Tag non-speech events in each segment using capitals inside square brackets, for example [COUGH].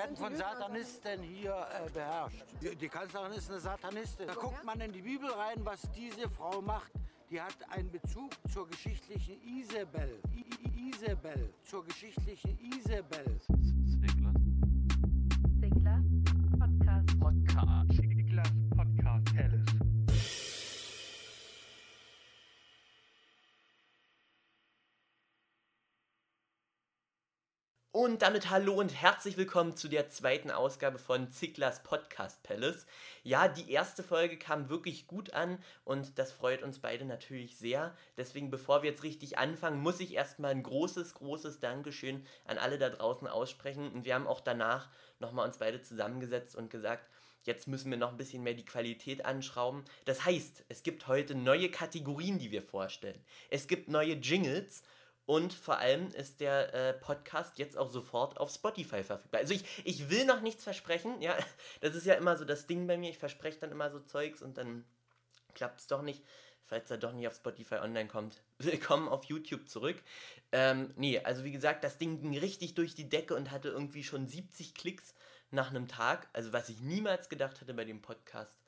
werden von Satanisten hier äh, beherrscht. Die, die Kanzlerin ist eine Satanistin. Da guckt man in die Bibel rein, was diese Frau macht. Die hat einen Bezug zur geschichtlichen Isabel. I I Isabel. Zur geschichtlichen Isabel. Siglas Und damit hallo und herzlich willkommen zu der zweiten Ausgabe von Ziglers Podcast Palace. Ja, die erste Folge kam wirklich gut an und das freut uns beide natürlich sehr. Deswegen, bevor wir jetzt richtig anfangen, muss ich erstmal ein großes, großes Dankeschön an alle da draußen aussprechen. Und wir haben auch danach nochmal uns beide zusammengesetzt und gesagt, jetzt müssen wir noch ein bisschen mehr die Qualität anschrauben. Das heißt, es gibt heute neue Kategorien, die wir vorstellen. Es gibt neue Jingles und vor allem ist der äh, Podcast jetzt auch sofort auf Spotify verfügbar. Also ich, ich will noch nichts versprechen, ja. [LAUGHS] Das ist ja immer so das Ding bei mir. Ich verspreche dann immer so Zeugs und dann klappt es doch nicht. Falls er doch nicht auf Spotify online kommt, [LAUGHS] willkommen auf YouTube zurück. Ähm, nee, also wie gesagt, das Ding ging richtig durch die Decke und hatte irgendwie schon 70 Klicks nach einem Tag. Also was ich niemals gedacht hätte bei dem Podcast.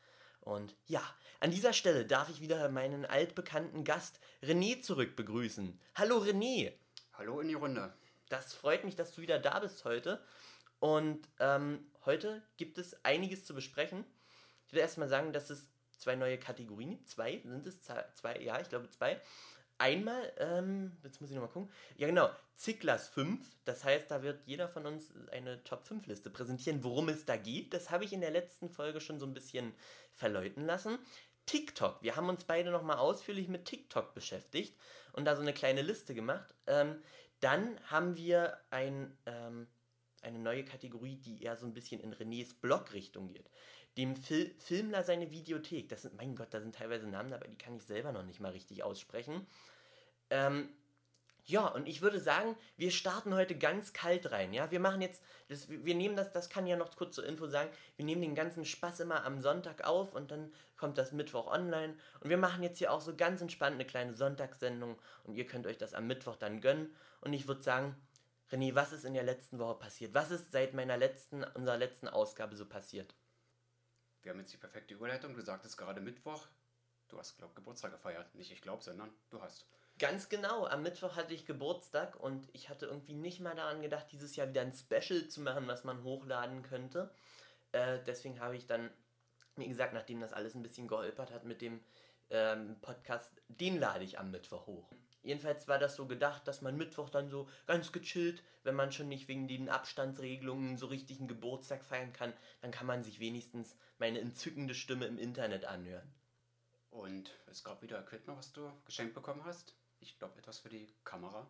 Und ja, an dieser Stelle darf ich wieder meinen altbekannten Gast René zurück begrüßen. Hallo René, Hallo in die Runde. das freut mich, dass du wieder da bist heute. Und ähm, heute gibt es einiges zu besprechen. Ich will erstmal sagen, dass es zwei neue Kategorien gibt. Zwei sind es? Zwei ja, ich glaube zwei. Einmal, ähm, jetzt muss ich nochmal gucken. Ja, genau, Zicklas 5. Das heißt, da wird jeder von uns eine Top 5 Liste präsentieren, worum es da geht. Das habe ich in der letzten Folge schon so ein bisschen verläuten lassen. TikTok. Wir haben uns beide nochmal ausführlich mit TikTok beschäftigt und da so eine kleine Liste gemacht. Ähm, dann haben wir ein, ähm, eine neue Kategorie, die eher so ein bisschen in Renés Blog-Richtung geht. Dem Fil Filmler seine Videothek. Das sind, mein Gott, da sind teilweise Namen dabei, die kann ich selber noch nicht mal richtig aussprechen. Ähm, ja, und ich würde sagen, wir starten heute ganz kalt rein. Ja, wir machen jetzt, das, wir nehmen das, das kann ja noch kurz zur Info sagen, wir nehmen den ganzen Spaß immer am Sonntag auf und dann kommt das Mittwoch online. Und wir machen jetzt hier auch so ganz entspannt eine kleine Sonntagssendung und ihr könnt euch das am Mittwoch dann gönnen. Und ich würde sagen, René, was ist in der letzten Woche passiert? Was ist seit meiner letzten, unserer letzten Ausgabe so passiert? Wir haben jetzt die perfekte Überleitung. Du sagtest gerade Mittwoch. Du hast, glaub, Geburtstag gefeiert. Nicht ich glaube, sondern du hast. Ganz genau, am Mittwoch hatte ich Geburtstag und ich hatte irgendwie nicht mal daran gedacht, dieses Jahr wieder ein Special zu machen, was man hochladen könnte. Äh, deswegen habe ich dann, wie gesagt, nachdem das alles ein bisschen geholpert hat mit dem ähm, Podcast, den lade ich am Mittwoch hoch. Jedenfalls war das so gedacht, dass man Mittwoch dann so ganz gechillt, wenn man schon nicht wegen den Abstandsregelungen so richtig einen Geburtstag feiern kann, dann kann man sich wenigstens meine entzückende Stimme im Internet anhören. Und es gab wieder Equipment, was du geschenkt bekommen hast. Ich glaube, etwas für die Kamera.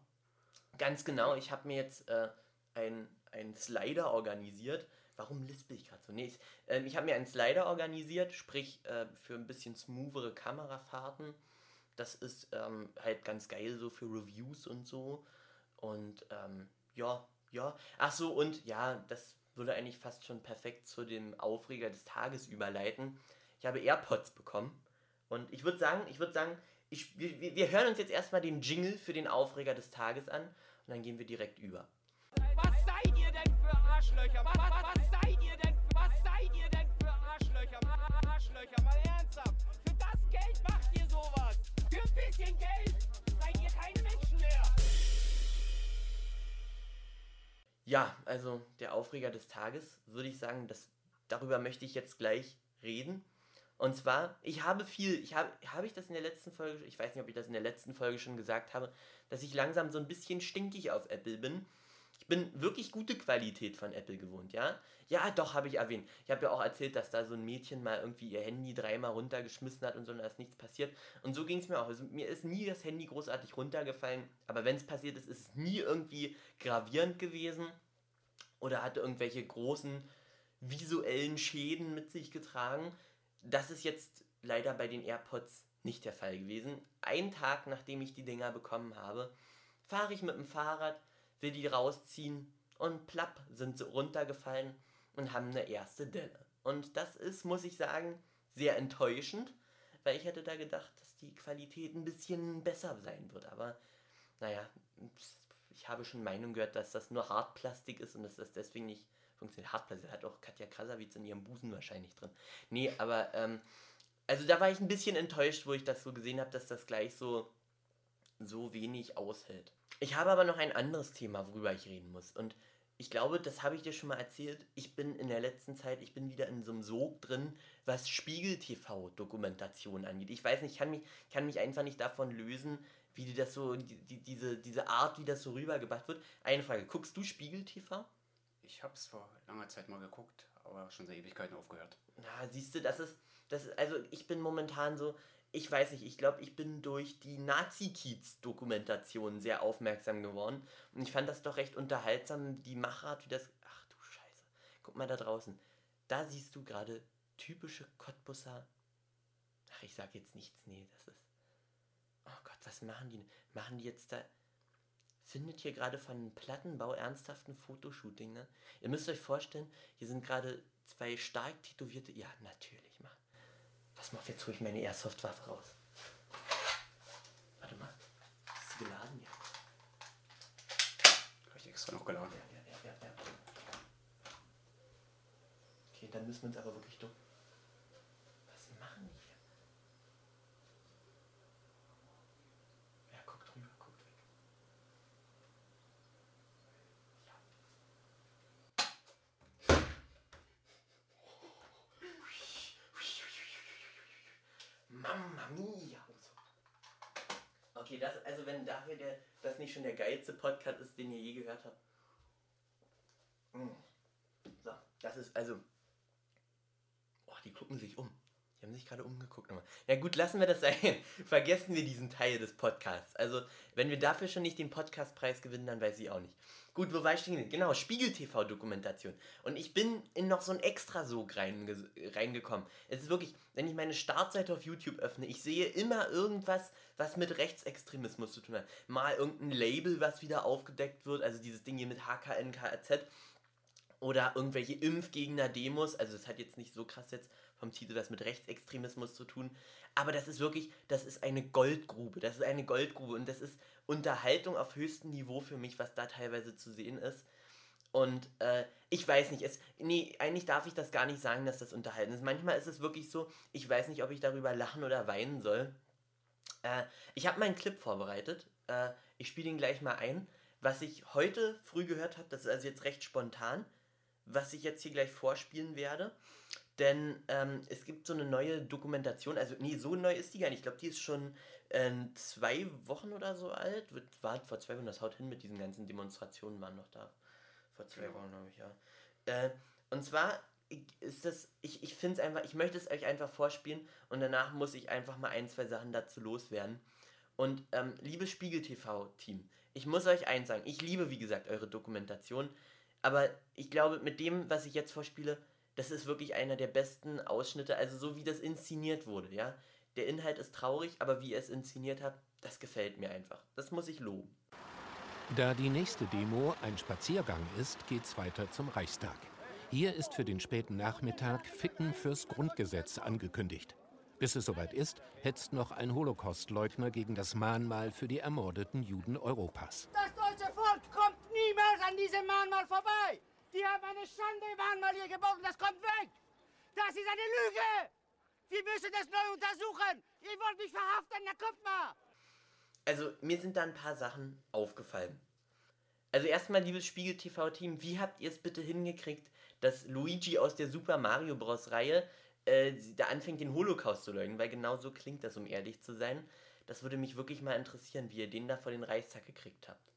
Ganz genau, ich habe mir jetzt äh, ein, ein Slider organisiert. Warum lispel ich gerade so? Nee, ich, ähm, ich habe mir einen Slider organisiert, sprich äh, für ein bisschen smoothere Kamerafahrten. Das ist ähm, halt ganz geil so für Reviews und so. Und ähm, ja, ja. Ach so, und ja, das würde eigentlich fast schon perfekt zu dem Aufreger des Tages überleiten. Ich habe AirPods bekommen. Und ich würde sagen, ich würde sagen, ich, wir, wir hören uns jetzt erstmal den Jingle für den Aufreger des Tages an und dann gehen wir direkt über. Was seid ihr denn für Arschlöcher? Was, was, was bisschen Geld seid ihr keine Menschen mehr. Ja, also der Aufreger des Tages, würde ich sagen, das, darüber möchte ich jetzt gleich reden. Und zwar, ich habe viel, ich habe, habe ich das in der letzten Folge, ich weiß nicht, ob ich das in der letzten Folge schon gesagt habe, dass ich langsam so ein bisschen stinkig auf Apple bin. Ich bin wirklich gute Qualität von Apple gewohnt, ja? Ja, doch, habe ich erwähnt. Ich habe ja auch erzählt, dass da so ein Mädchen mal irgendwie ihr Handy dreimal runtergeschmissen hat und so, und da ist nichts passiert. Und so ging es mir auch. Also, mir ist nie das Handy großartig runtergefallen, aber wenn es passiert ist, ist es nie irgendwie gravierend gewesen oder hatte irgendwelche großen visuellen Schäden mit sich getragen. Das ist jetzt leider bei den AirPods nicht der Fall gewesen. Einen Tag nachdem ich die Dinger bekommen habe, fahre ich mit dem Fahrrad, will die rausziehen und plapp sind sie runtergefallen und haben eine erste Delle. Und das ist, muss ich sagen, sehr enttäuschend, weil ich hätte da gedacht, dass die Qualität ein bisschen besser sein wird. Aber naja, ich habe schon Meinung gehört, dass das nur Hartplastik ist und dass das deswegen nicht funktioniert. Hartplatte hat auch Katja Krasavitz in ihrem Busen wahrscheinlich drin. Nee, aber, ähm, also da war ich ein bisschen enttäuscht, wo ich das so gesehen habe, dass das gleich so, so wenig aushält. Ich habe aber noch ein anderes Thema, worüber ich reden muss. Und ich glaube, das habe ich dir schon mal erzählt. Ich bin in der letzten Zeit, ich bin wieder in so einem Sog drin, was Spiegel-TV-Dokumentation angeht. Ich weiß nicht, ich kann mich, kann mich einfach nicht davon lösen, wie die das so, die, die, diese, diese Art, wie das so rübergebracht wird. Eine Frage, guckst du Spiegel-TV? Ich habe es vor langer Zeit mal geguckt, aber schon seit Ewigkeiten aufgehört. Na, siehst du, das ist, das ist, also ich bin momentan so, ich weiß nicht, ich glaube, ich bin durch die Nazi-Kiez-Dokumentation sehr aufmerksam geworden. Und ich fand das doch recht unterhaltsam, die Machart, wie das. Ach du Scheiße. Guck mal da draußen. Da siehst du gerade typische Cottbusser. Ach, ich sag jetzt nichts, nee, das ist. Oh Gott, was machen die? Machen die jetzt da. Findet hier gerade von Plattenbau ernsthaft ein Fotoshooting, ne? Ihr müsst euch vorstellen, hier sind gerade zwei stark tätowierte. Ja, natürlich, mach. Was macht jetzt hole ich meine Airsoft-Waffe raus? Warte mal. Ist sie geladen? Ja. Habe ich extra noch geladen. Ja, ja, ja, ja. Okay, dann müssen wir uns aber wirklich dumm. Was machen die hier? Ja, guckt rüber, guckt weg. Ja. Mamma mia. Okay, das, also wenn dafür der, das nicht schon der geilste Podcast ist, den ihr je gehört habt. Mm. So, das ist also. Oh, die gucken sich um. Die haben sich gerade umgeguckt. Ja gut, lassen wir das sein. [LAUGHS] Vergessen wir diesen Teil des Podcasts. Also, wenn wir dafür schon nicht den Podcastpreis gewinnen, dann weiß ich auch nicht. Gut, wo war ich stehen? Genau, Spiegel-TV-Dokumentation. Und ich bin in noch so ein Extra-Sog reinge reingekommen. Es ist wirklich, wenn ich meine Startseite auf YouTube öffne, ich sehe immer irgendwas, was mit Rechtsextremismus zu tun hat. Mal irgendein Label, was wieder aufgedeckt wird, also dieses Ding hier mit HKNKZ oder irgendwelche Impfgegner-Demos. Also das hat jetzt nicht so krass jetzt vom Titel was mit Rechtsextremismus zu tun. Aber das ist wirklich, das ist eine Goldgrube. Das ist eine Goldgrube und das ist Unterhaltung auf höchstem Niveau für mich, was da teilweise zu sehen ist. Und äh, ich weiß nicht, es, nee, eigentlich darf ich das gar nicht sagen, dass das unterhalten ist. Manchmal ist es wirklich so, ich weiß nicht, ob ich darüber lachen oder weinen soll. Äh, ich habe meinen Clip vorbereitet. Äh, ich spiele ihn gleich mal ein. Was ich heute früh gehört habe, das ist also jetzt recht spontan, was ich jetzt hier gleich vorspielen werde. Denn ähm, es gibt so eine neue Dokumentation, also nee, so neu ist die gar nicht. Ich glaube, die ist schon äh, zwei Wochen oder so alt. Wird, war vor zwei Wochen, das haut hin mit diesen ganzen Demonstrationen, waren noch da. Vor zwei Genau. Wochen, glaube ich, ja. Äh, und zwar ist das, ich, ich finde es einfach, ich möchte es euch einfach vorspielen und danach muss ich einfach mal ein, zwei Sachen dazu loswerden. Und ähm, liebes Spiegel-TV-Team, ich muss euch eins sagen, ich liebe, wie gesagt, eure Dokumentation, aber ich glaube, mit dem, was ich jetzt vorspiele, das ist wirklich einer der besten Ausschnitte, also so wie das inszeniert wurde, ja. Der Inhalt ist traurig, aber wie ihr es inszeniert habt, das gefällt mir einfach. Das muss ich loben. Da die nächste Demo ein Spaziergang ist, geht's weiter zum Reichstag. Hier ist für den späten Nachmittag Ficken fürs Grundgesetz angekündigt. Bis es soweit ist, hetzt noch ein Holocaustleugner gegen das Mahnmal für die ermordeten Juden Europas. Das niemals an diesem Mahnmal vorbei. Die haben eine Schande Mahnmal hier und das kommt weg. Das ist eine Lüge. Wir müssen das neu untersuchen. Ihr wollt mich verhaften, na kommt mal. Also, mir sind da ein paar Sachen aufgefallen. Also erstmal, liebes Spiegel TV-Team, wie habt ihr es bitte hingekriegt, dass Luigi aus der Super Mario Bros. Reihe äh, da anfängt, den Holocaust zu leugnen? Weil genau so klingt das, um ehrlich zu sein. Das würde mich wirklich mal interessieren, wie ihr den da vor den Reichstag gekriegt habt.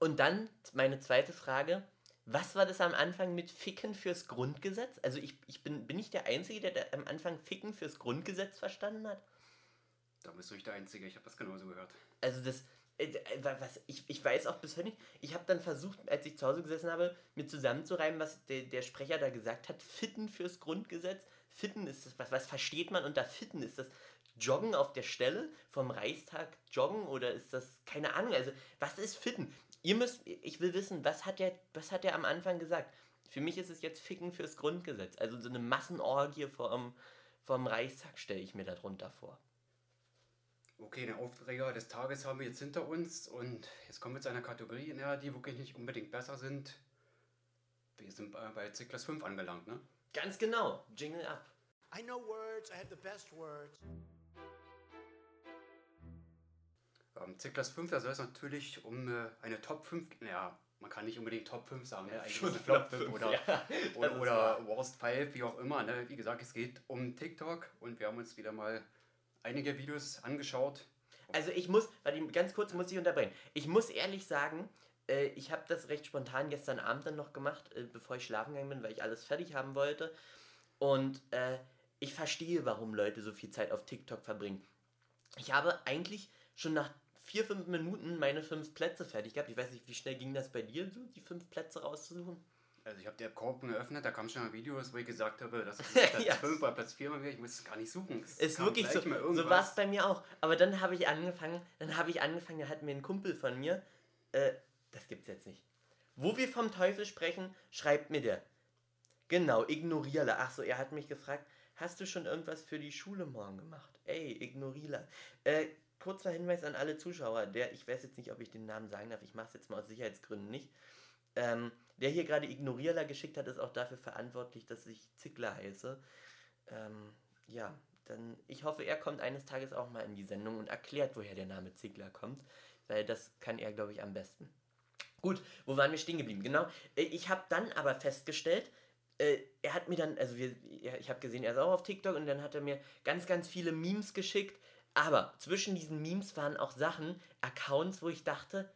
Und dann meine zweite Frage. Was war das am Anfang mit Ficken fürs Grundgesetz? Also ich, ich bin, bin ich der Einzige, der da am Anfang Ficken fürs Grundgesetz verstanden hat? Da bist du nicht der Einzige, ich habe das genauso gehört. Also das, äh, äh, was, ich, ich weiß auch bis heute nicht, ich habe dann versucht, als ich zu Hause gesessen habe, mir zusammenzureimen, was der, der Sprecher da gesagt hat, Fitten fürs Grundgesetz. Fitten ist das, was, was versteht man unter Fitten? Ist das Joggen auf der Stelle vom Reichstag joggen oder ist das, keine Ahnung, also was ist Fitten? Ihr müsst, ich will wissen, was hat der, was hat der am Anfang gesagt? Für mich ist es jetzt Ficken fürs Grundgesetz, also so eine Massenorgie vom, vom Reichstag stelle ich mir darunter vor. Okay, den Aufreger des Tages haben wir jetzt hinter uns und jetzt kommen wir zu einer Kategorie, in der die wirklich nicht unbedingt besser sind. Wir sind bei, Ziklas 5 angelangt, ne? Ganz genau. Jingle ab. I know words, I have the best words. Ähm, Ziklas 5, da soll es natürlich um äh, eine Top 5, naja, man kann nicht unbedingt Top 5 sagen, ne? eigentlich Schon Flop Flop 5 fünf, oder, ja, [LAUGHS] oder, oder. Worst 5, wie auch immer. Ne? Wie gesagt, es geht um TikTok und wir haben uns wieder mal einige Videos angeschaut. Also ich muss, ganz kurz muss ich unterbrechen. Ich muss ehrlich sagen, äh, ich habe das recht spontan gestern Abend dann noch gemacht, äh, bevor ich schlafen gegangen bin, weil ich alles fertig haben wollte. Und äh, ich verstehe, warum Leute so viel Zeit auf TikTok verbringen. Ich habe eigentlich schon nach vier, fünf Minuten meine fünf Plätze fertig gehabt. Ich weiß nicht, wie schnell ging das bei dir, so die fünf Plätze rauszusuchen? Also ich habe die App Korken geöffnet, da kamen schon mal Videos, wo ich gesagt habe, [LAUGHS] das ist Platz Ja. 5 oder Platz 4 mal wieder, ich muss es gar nicht suchen. Es Ist kam wirklich so. So war es bei mir auch. Aber dann habe ich angefangen, dann habe ich angefangen, da hat mir ein Kumpel von mir, äh, das gibt's jetzt nicht. Wo wir vom Teufel sprechen, schreibt mir der. Genau, ignorierle. Ach so, er hat mich gefragt, hast du schon irgendwas für die Schule morgen gemacht? Ey, ignorierle. Äh, kurzer Hinweis an alle Zuschauer, der, ich weiß jetzt nicht, ob ich den Namen sagen darf, ich mache es jetzt mal aus Sicherheitsgründen nicht. Ähm, der hier gerade Ignorierler geschickt hat, ist auch dafür verantwortlich, dass ich Zickler heiße. Ähm, ja, dann ich hoffe, er kommt eines Tages auch mal in die Sendung und erklärt, woher der Name Zickler kommt, weil das kann er, glaube ich, am besten. Gut, wo waren wir stehen geblieben? Genau, äh, ich habe dann aber festgestellt, äh, er hat mir dann, also wir, ich habe gesehen, er ist auch auf TikTok und dann hat er mir ganz, ganz viele Memes geschickt. Aber zwischen diesen Memes waren auch Sachen, Accounts, wo ich dachte,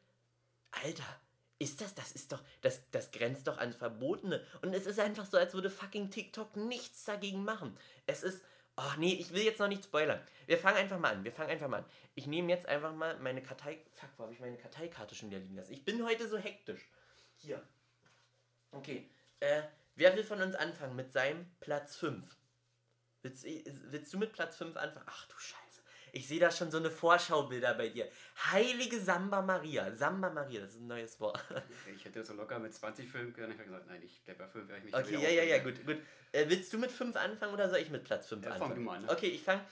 Alter, ist das, das ist doch, das, das grenzt doch ans Verbotene. Und es ist einfach so, als würde fucking TikTok nichts dagegen machen. Es ist, ach nee, ich will jetzt noch nicht spoilern. Wir fangen einfach mal an, wir fangen einfach mal an. Ich nehme jetzt einfach mal meine Kartei, fuck, wo habe ich meine Karteikarte schon wieder liegen lassen? Ich bin heute so hektisch. Hier. Okay, äh, wer will von uns anfangen mit seinem Platz 5? Willst, willst du mit Platz 5 anfangen? Ach du Scheiße. Ich sehe da schon so eine Vorschaubilder bei dir. Heilige Samba Maria. Samba Maria, das ist ein neues Wort. Ich hätte so locker mit 20 Filmen können. Ich habe gesagt, nein, ich bleibe bei 5, werde ich mich Okay, ja, ja, ja, gut, gut. Äh, willst du mit 5 anfangen oder soll ich mit Platz 5 Ja, fang anfangen? du mal an, ne? Okay, ich fange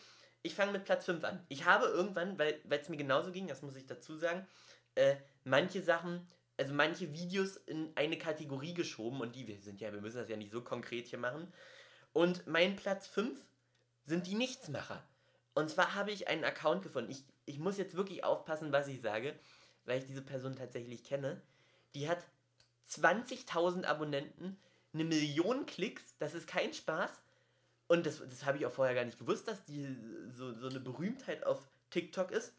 ich fang mit Platz 5 an. Ich habe irgendwann, weil es mir genauso ging, das muss ich dazu sagen, äh, manche Sachen, also manche Videos in eine Kategorie geschoben und die, wir sind ja, wir müssen das ja nicht so konkret hier machen. Und mein Platz 5 sind die Nichtsmacher. Und zwar habe ich einen Account gefunden. Ich, ich muss jetzt wirklich aufpassen, was ich sage, weil ich diese Person tatsächlich kenne. Die hat 20.000 Abonnenten, eine Million Klicks, das ist kein Spaß. Und das, das habe ich auch vorher gar nicht gewusst, dass die so, so eine Berühmtheit auf TikTok ist.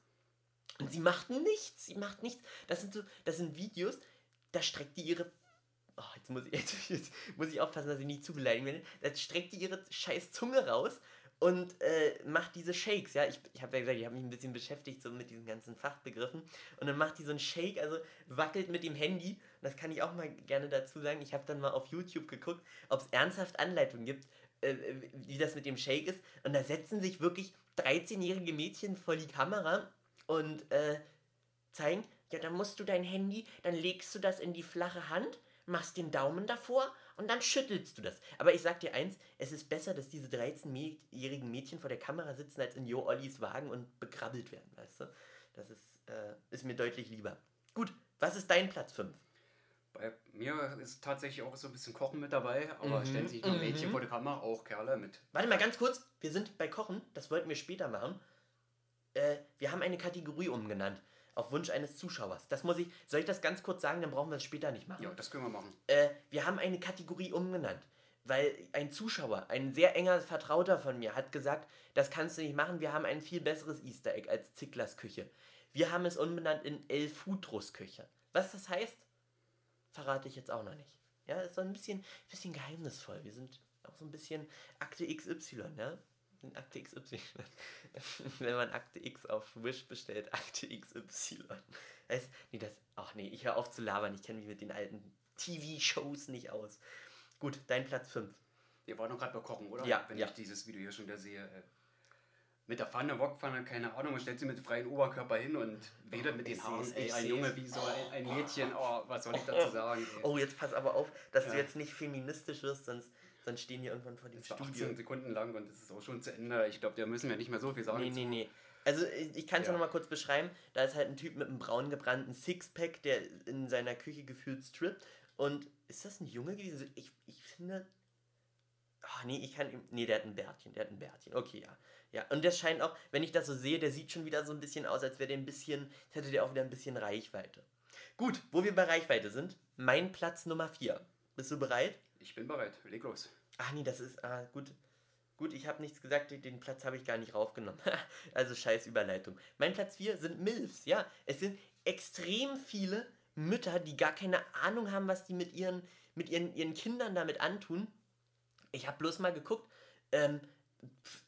Und sie macht nichts, sie macht nichts. Das sind so, das sind Videos, da streckt die ihre. Oh, jetzt muss ich, jetzt, [LAUGHS] jetzt muss ich aufpassen, dass ich nicht zu beleidigen werde. Da streckt die ihre scheiß Zunge raus und äh, macht diese Shakes. Ja, ich, ich habe ja gesagt, ich habe mich ein bisschen beschäftigt so mit diesen ganzen Fachbegriffen. Und dann macht die so einen Shake, also wackelt mit dem Handy. Und das kann ich auch mal gerne dazu sagen. Ich habe dann mal auf YouTube geguckt, ob es ernsthaft Anleitungen gibt, äh, wie das mit dem Shake ist. Und da setzen sich wirklich 13-jährige Mädchen vor die Kamera und äh, zeigen, ja, dann musst du dein Handy, dann legst du das in die flache Hand, machst den Daumen davor und dann schüttelst du das. Aber ich sag dir eins, es ist besser, dass diese 13-jährigen Mädchen vor der Kamera sitzen, als in Jo Ollis Wagen und bekrabbelt werden, weißt du? Das ist, äh, ist mir deutlich lieber. Gut, was ist dein Platz 5? Bei mir ist tatsächlich auch so ein bisschen Kochen mit dabei, aber Mhm, stellen sich nicht nur mhm. Mädchen vor die Kamera, auch Kerle mit. Warte mal ganz kurz, wir sind bei Kochen, das wollten wir später machen. Äh, wir haben eine Kategorie umgenannt, auf Wunsch eines Zuschauers. Das muss ich, soll ich das ganz kurz sagen, dann brauchen wir es später nicht machen. Ja, das können wir machen. Äh, wir haben eine Kategorie umgenannt, weil ein Zuschauer, ein sehr enger Vertrauter von mir, hat gesagt, das kannst du nicht machen, wir haben ein viel besseres Easter Egg als Zicklers Küche. Wir haben es umbenannt in El Futros Küche. Was das heißt, verrate ich jetzt auch noch nicht. Ja, ist so ein bisschen, bisschen geheimnisvoll. Wir sind auch so ein bisschen Akte XY, ja? Sind Akte XY. [LAUGHS] Wenn man Akte X auf Wish bestellt, Akte XY. Heißt, nee, das, ach nee, ich höre auf zu labern. Ich kenne mich mit den alten TV-Shows nicht aus. Gut, dein Platz 5. Wir waren doch gerade bei Kochen, oder? Ja, Wenn ja. ich dieses Video hier schon wieder sehe. Äh, mit der Pfanne, Wokpfanne, keine Ahnung, man stellt sie mit freiem Oberkörper hin und wedelt mit den Haaren ich ein. Junge, wie so ein, ein Mädchen. Oh, was soll ich dazu sagen? ey? Oh, jetzt pass aber auf, dass du Ja. jetzt nicht feministisch wirst, sonst, sonst stehen wir irgendwann vor dem Das Studio. 18 Sekunden lang und es ist auch schon zu Ende. Ich glaube, da müssen wir nicht mehr so viel sagen. Nee, zu. nee, nee. Also ich, kann es ja. Ja. noch mal kurz beschreiben. Da ist halt ein Typ mit einem braun gebrannten Sixpack, der in seiner Küche gefühlt strippt und ist das ein Junge gewesen? Ich, ich finde. Ach nee, ich kann ihm. Nee, der hat ein Bärtchen, der hat ein Bärtchen. Okay, ja. Ja, und der scheint auch, wenn ich das so sehe, der sieht schon wieder so ein bisschen aus, als wäre der ein bisschen, als hätte der auch wieder ein bisschen Reichweite. Gut, wo wir bei Reichweite sind, mein Platz Nummer 4. Bist du bereit? Ich bin bereit. Leg los. Ach nee, das ist, ah, gut. Gut, ich habe nichts gesagt, den Platz habe ich gar nicht raufgenommen. [LAUGHS] also scheiß Überleitung. Mein Platz 4 sind MILFs, ja. Es sind extrem viele Mütter, die gar keine Ahnung haben, was die mit ihren, mit ihren, ihren Kindern damit antun. Ich habe bloß mal geguckt, ähm,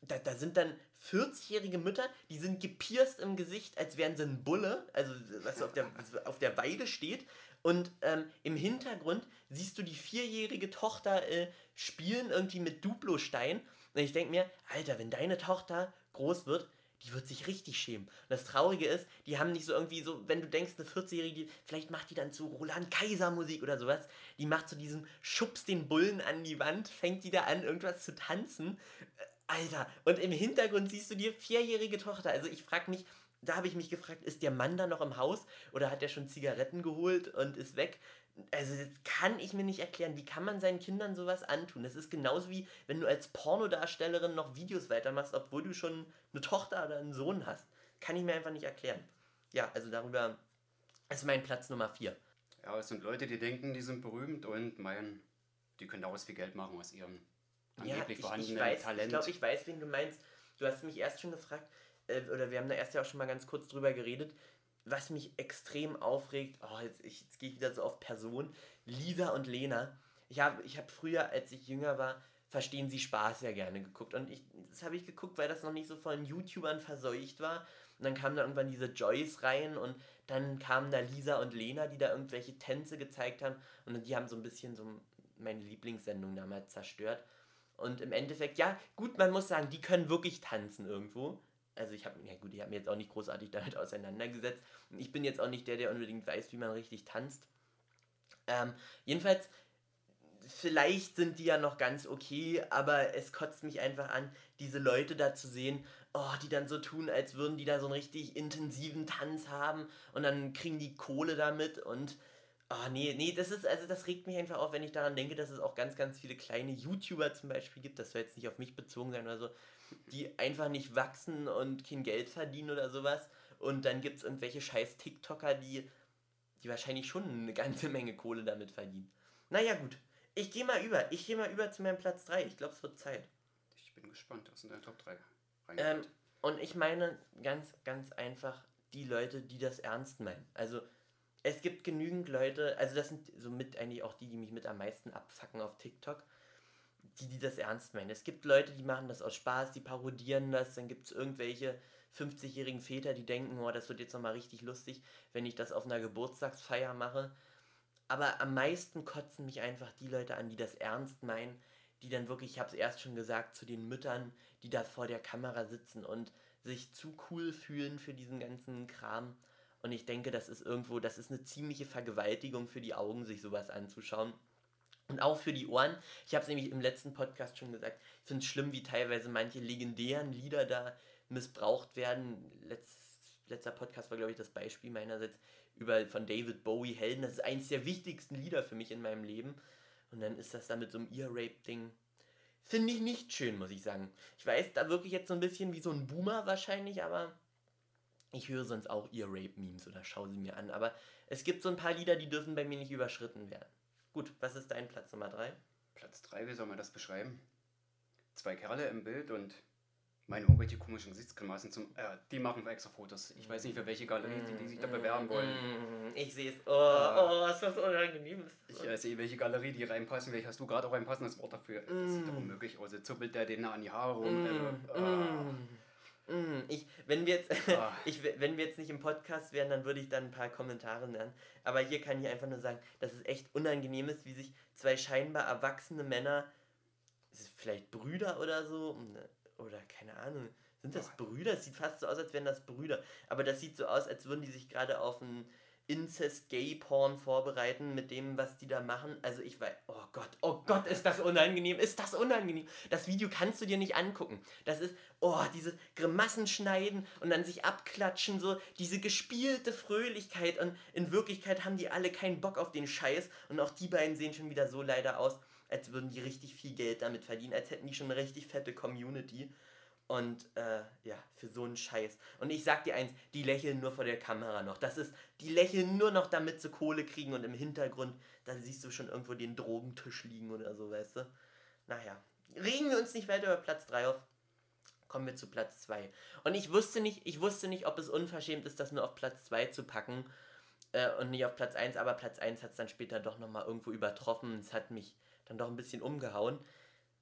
da, da sind dann 40-jährige Mütter, die sind gepierst im Gesicht, als wären sie ein Bulle, also was auf der, auf der Weide steht. Und ähm, im Hintergrund siehst du die vierjährige Tochter äh, spielen irgendwie mit Duplo-Stein. Und ich denke mir, Alter, wenn deine Tochter groß wird, die wird sich richtig schämen. Und das Traurige ist, die haben nicht so irgendwie so, wenn du denkst, eine 40-Jährige, vielleicht macht die dann zu Roland Kaiser Musik oder sowas, die macht so diesen Schubs den Bullen an die Wand, fängt die da an, irgendwas zu tanzen. Äh, Alter, und im Hintergrund siehst du die vierjährige Tochter. Also ich frage mich, da habe ich mich gefragt, ist der Mann da noch im Haus oder hat er schon Zigaretten geholt und ist weg? Also das kann ich mir nicht erklären. Wie kann man seinen Kindern sowas antun? Das ist genauso wie, wenn du als Pornodarstellerin noch Videos weitermachst, obwohl du schon eine Tochter oder einen Sohn hast. Kann ich mir einfach nicht erklären. Ja, also darüber ist mein Platz Nummer 4. Ja, es sind Leute, die denken, die sind berühmt und meinen, die können daraus viel Geld machen aus ihrem Ja, angeblich ich, vorhandenen ich weiß, ich Talent. glaube, ich weiß, wen du meinst. Du hast mich erst schon gefragt, äh, oder wir haben da erst ja auch schon mal ganz kurz drüber geredet, was mich extrem aufregt, oh, jetzt, jetzt gehe ich wieder so auf Person, Lisa und Lena. Ich habe ich hab früher, als ich jünger war, Verstehen Sie Spaß ja gerne geguckt. Und ich, das habe ich geguckt, weil das noch nicht so von YouTubern verseucht war. Und dann kamen da irgendwann diese Joyce rein und dann kamen da Lisa und Lena, die da irgendwelche Tänze gezeigt haben. Und die haben so ein bisschen so meine Lieblingssendung damals zerstört. Und im Endeffekt, ja, gut, man muss sagen, die können wirklich tanzen irgendwo. Also ich habe, ja gut, ich habe mir jetzt auch nicht großartig damit [LAUGHS] auseinandergesetzt. Ich bin jetzt auch nicht der, der unbedingt weiß, wie man richtig tanzt. Ähm, jedenfalls, vielleicht sind die ja noch ganz okay, aber es kotzt mich einfach an, diese Leute da zu sehen, oh, die dann so tun, als würden die da so einen richtig intensiven Tanz haben und dann kriegen die Kohle damit und Oh, nee, nee, das ist, also das regt mich einfach auf, wenn ich daran denke, dass es auch ganz, ganz viele kleine YouTuber zum Beispiel gibt, das soll jetzt nicht auf mich bezogen sein oder so, die einfach nicht wachsen und kein Geld verdienen oder sowas. Und dann gibt es irgendwelche scheiß TikToker, die, die wahrscheinlich schon eine ganze Menge Kohle damit verdienen. Naja, gut. Ich gehe mal über. Ich gehe mal über zu meinem Platz 3. Ich glaube, es wird Zeit. Ich bin gespannt, was sind deine Top 3 Ähm, und ich meine ganz, ganz einfach die Leute, die das ernst meinen. Also es gibt genügend Leute, also das sind somit eigentlich auch die, die mich mit am meisten abfacken auf TikTok, die, die das ernst meinen. Es gibt Leute, die machen das aus Spaß, die parodieren das, dann gibt es irgendwelche 50-jährigen Väter, die denken, oh, das wird jetzt nochmal richtig lustig, wenn ich das auf einer Geburtstagsfeier mache. Aber am meisten kotzen mich einfach die Leute an, die das ernst meinen, die dann wirklich, ich habe es erst schon gesagt, zu den Müttern, die da vor der Kamera sitzen und sich zu cool fühlen für diesen ganzen Kram. Und ich denke, das ist irgendwo, das ist eine ziemliche Vergewaltigung für die Augen, sich sowas anzuschauen. Und auch für die Ohren. Ich habe es nämlich im letzten Podcast schon gesagt. Ich finde es schlimm, wie teilweise manche legendären Lieder da missbraucht werden. Letz, letzter Podcast war, glaube ich, das Beispiel meinerseits über von David Bowie Helden. Das ist eines der wichtigsten Lieder für mich in meinem Leben. Und dann ist das da mit so einem Ear-Rape-Ding. Finde ich nicht schön, muss ich sagen. Ich weiß, da wirklich jetzt so ein bisschen wie so ein Boomer wahrscheinlich, aber ich höre sonst auch Ear-Rape-Memes oder schaue sie mir an. Aber es gibt so ein paar Lieder, die dürfen bei mir nicht überschritten werden. Gut, was ist dein Platz Nummer 3? Platz 3, wie soll man das beschreiben? Zwei Kerle im Bild und meine irgendwelche komischen Gesichtsgrimassen zum. Äh, die machen extra Fotos. Ich weiß nicht, für welche Galerie die, die sich da bewerben wollen. Mm, Ich sehe es. Oh, oh, ist das unangenehm. Ich äh, sehe, welche Galerie die reinpassen. Welche hast du gerade auch ein passendes Wort dafür? Das sieht doch unmöglich aus. Jetzt zuppelt der den an die Haare rum. äh, ah. Mm, Ich, wenn, wir jetzt, [LAUGHS] Ah. ich, wenn wir jetzt nicht im Podcast wären, dann würde ich dann ein paar Kommentare nennen. Aber hier kann ich einfach nur sagen, dass es echt unangenehm ist, wie sich zwei scheinbar erwachsene Männer, vielleicht Brüder oder so, oder keine Ahnung, sind das Brüder? Es sieht fast so aus, als wären das Brüder. Aber das sieht so aus, als würden die sich gerade auf ein Incest-Gay-Porn vorbereiten mit dem, was die da machen. Also ich weiß, oh Gott, oh Gott, ist das unangenehm, ist das unangenehm. Das Video kannst du dir nicht angucken. Das ist, oh, diese Grimassen schneiden und dann sich abklatschen, so diese gespielte Fröhlichkeit und in Wirklichkeit haben die alle keinen Bock auf den Scheiß und auch die beiden sehen schon wieder so leider aus, als würden die richtig viel Geld damit verdienen, als hätten die schon eine richtig fette Community. Und äh, ja, für so einen Scheiß. Und ich sag dir eins, die lächeln nur vor der Kamera noch. Das ist, die lächeln nur noch, damit sie Kohle kriegen und im Hintergrund, da siehst du schon irgendwo den Drogentisch liegen oder so, weißt du. Naja, regen wir uns nicht weiter über Platz 3 auf. Kommen wir zu Platz 2. Und ich wusste nicht, ich wusste nicht, ob es unverschämt ist, das nur auf Platz 2 zu packen äh, und nicht auf Platz 1, aber Platz 1 hat es dann später doch nochmal irgendwo übertroffen. Es hat mich dann doch ein bisschen umgehauen.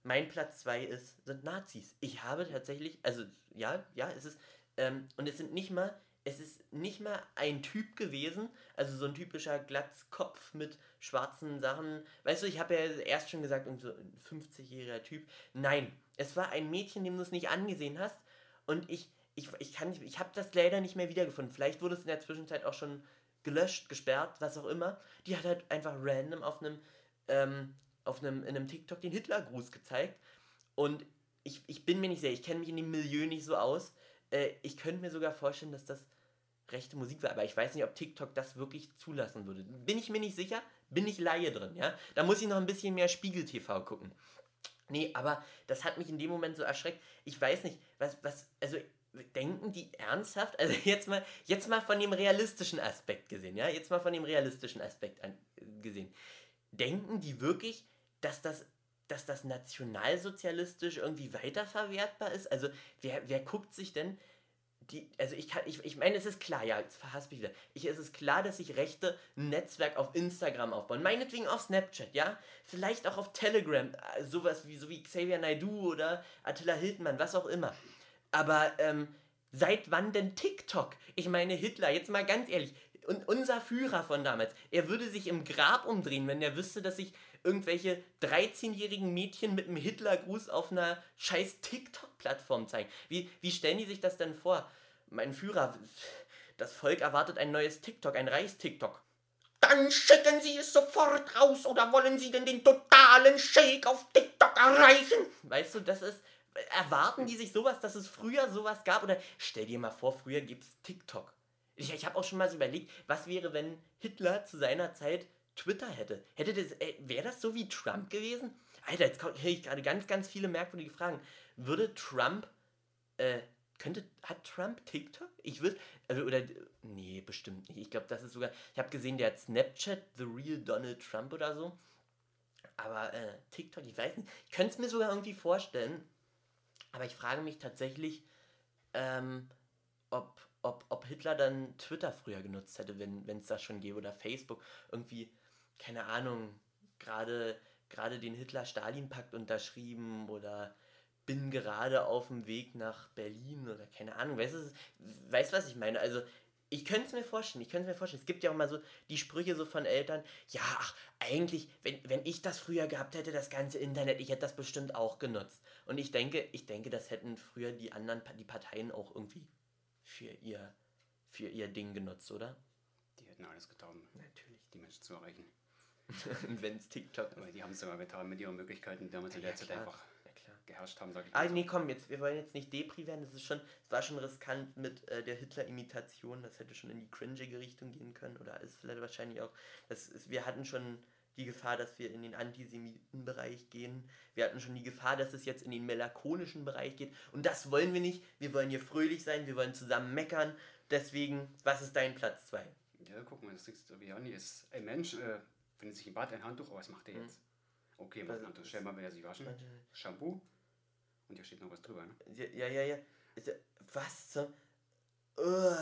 Mein Platz 2 ist, sind Nazis. Ich habe tatsächlich, also ja, ja, es ist, ähm, und es sind nicht mal, es ist nicht mal ein Typ gewesen, also so ein typischer Glatzkopf mit schwarzen Sachen. Weißt du, ich habe ja erst schon gesagt, so ein 50-jähriger Typ. Nein, es war ein Mädchen, dem du es nicht angesehen hast. Und ich, ich, ich kann nicht, ich habe das leider nicht mehr wiedergefunden. Vielleicht wurde es in der Zwischenzeit auch schon gelöscht, gesperrt, was auch immer. Die hat halt einfach random auf einem ähm, auf einem, in einem TikTok den Hitlergruß gezeigt. Und ich, ich bin mir nicht sicher, ich kenne mich in dem Milieu nicht so aus. Äh, ich könnte mir sogar vorstellen, dass das rechte Musik war, aber ich weiß nicht, ob TikTok das wirklich zulassen würde. Bin ich mir nicht sicher, bin ich Laie drin, ja? Da muss ich noch ein bisschen mehr Spiegel-TV gucken. Nee, aber das hat mich in dem Moment so erschreckt. Ich weiß nicht, was, was, also denken die ernsthaft, also [LAUGHS] jetzt mal, jetzt mal von dem realistischen Aspekt gesehen, ja, jetzt mal von dem realistischen Aspekt an, gesehen. Denken die wirklich, dass das, dass das nationalsozialistisch irgendwie weiterverwertbar ist? Also, wer, wer guckt sich denn die, also ich kann, ich, ich meine, es ist klar, ja, jetzt verhasst mich wieder. Ich, es ist klar, dass sich Rechte ein Netzwerk auf Instagram aufbauen. Meinetwegen auf Snapchat, ja? Vielleicht auch auf Telegram, äh, sowas wie, so wie Xavier Naidu oder Attila Hildmann, was auch immer. Aber, ähm, seit wann denn TikTok? Ich meine, Hitler, jetzt mal ganz ehrlich, und unser Führer von damals, er würde sich im Grab umdrehen, wenn er wüsste, dass sich irgendwelche 13-jährigen Mädchen mit einem Hitlergruß auf einer scheiß TikTok-Plattform zeigen. Wie, wie stellen die sich das denn vor? Mein Führer, das Volk erwartet ein neues TikTok, ein Reichs-TikTok. Dann schicken Sie es sofort raus oder wollen Sie denn den totalen Shake auf TikTok erreichen? Weißt du, das ist. Erwarten die sich sowas, dass es früher sowas gab? Oder stell dir mal vor, früher gibt es TikTok. Ich, ich habe auch schon mal so überlegt, was wäre, wenn Hitler zu seiner Zeit Twitter hätte. Hätte das, äh, wäre das so wie Trump gewesen? Alter, jetzt höre ich gerade ganz, ganz viele merkwürdige Fragen. Würde Trump, äh, könnte, hat Trump TikTok? Ich würde, also, oder, nee, bestimmt nicht. Ich glaube, das ist sogar, ich habe gesehen, der hat Snapchat, The Real Donald Trump oder so. Aber, äh, TikTok, ich weiß nicht. Ich könnte es mir sogar irgendwie vorstellen. Aber ich frage mich tatsächlich, ähm, ob, ob, ob Hitler dann Twitter früher genutzt hätte, wenn es das schon gäbe, oder Facebook. Irgendwie, keine Ahnung, gerade gerade den Hitler-Stalin-Pakt unterschrieben oder bin gerade auf dem Weg nach Berlin oder keine Ahnung. Weißt du, weißt, was ich meine? Also, ich könnte es mir vorstellen, ich könnte es mir vorstellen. Es gibt ja auch mal so die Sprüche so von Eltern, ja, ach, eigentlich, wenn, wenn ich das früher gehabt hätte, das ganze Internet, ich hätte das bestimmt auch genutzt. Und ich denke, ich denke, das hätten früher die anderen, die Parteien auch irgendwie für ihr, für ihr Ding genutzt, oder? Die hätten alles getan, Natürlich. die Menschen zu erreichen. [LAUGHS] wenn es TikTok Aber die haben es immer getan mit ihren Möglichkeiten, die damals in der Ja, Zeit klar. einfach Ja, geherrscht haben, sag ich Ah, mal. so. nee, komm, jetzt, wir wollen jetzt nicht Depri werden. Das ist schon, es war schon riskant mit äh, der Hitler-Imitation. Das hätte schon in die cringige Richtung gehen können. Oder ist vielleicht wahrscheinlich auch. Das ist, wir hatten schon die Gefahr, dass wir in den Antisemitenbereich gehen. Wir hatten schon die Gefahr, dass es jetzt in den melancholischen Bereich geht. Und das wollen wir nicht. Wir wollen hier fröhlich sein. Wir wollen zusammen meckern. Deswegen, was ist dein Platz 2? Ja, guck mal, das an. Ist ein Mensch, äh, findet sich im Bad ein Handtuch, aber was macht der Hm. jetzt? Okay, was Also, Handtuch? Stell mal, wenn er sich waschen. Shampoo. Und hier steht noch was drüber, ne? Ja, ja, ja. ja- Was zum. Oh,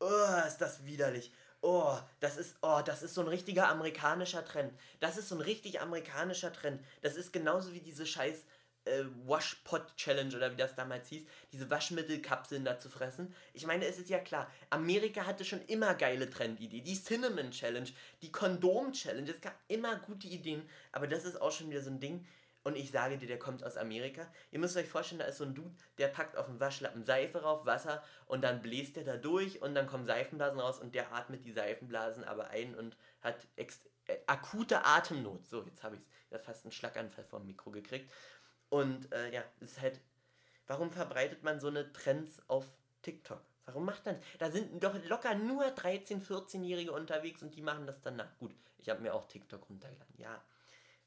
oh, ist das widerlich. Oh, das ist, oh, das ist so ein richtiger amerikanischer Trend. Das ist so ein richtig amerikanischer Trend. Das ist genauso wie diese scheiß äh, Washpot Challenge oder wie das damals hieß, diese Waschmittelkapseln da zu fressen. Ich meine, es ist ja klar, Amerika hatte schon immer geile Trendideen. Die Cinnamon Challenge, die Kondom Challenge, es gab immer gute Ideen, aber das ist auch schon wieder so ein Ding. und ich sage dir, der kommt aus Amerika. Ihr müsst euch vorstellen, da ist so ein Dude, der packt auf dem Waschlappen Seife rauf, Wasser und dann bläst er da durch und dann kommen Seifenblasen raus und der atmet die Seifenblasen aber ein und hat äh, akute Atemnot. So, jetzt habe ich fast einen Schlaganfall vom Mikro gekriegt. Und äh, ja, ist halt, warum verbreitet man so eine Trends auf TikTok? Warum macht man Da sind doch locker nur 13-, 14-Jährige unterwegs und die machen das dann nach. Gut, ich habe mir auch TikTok runtergeladen. Ja,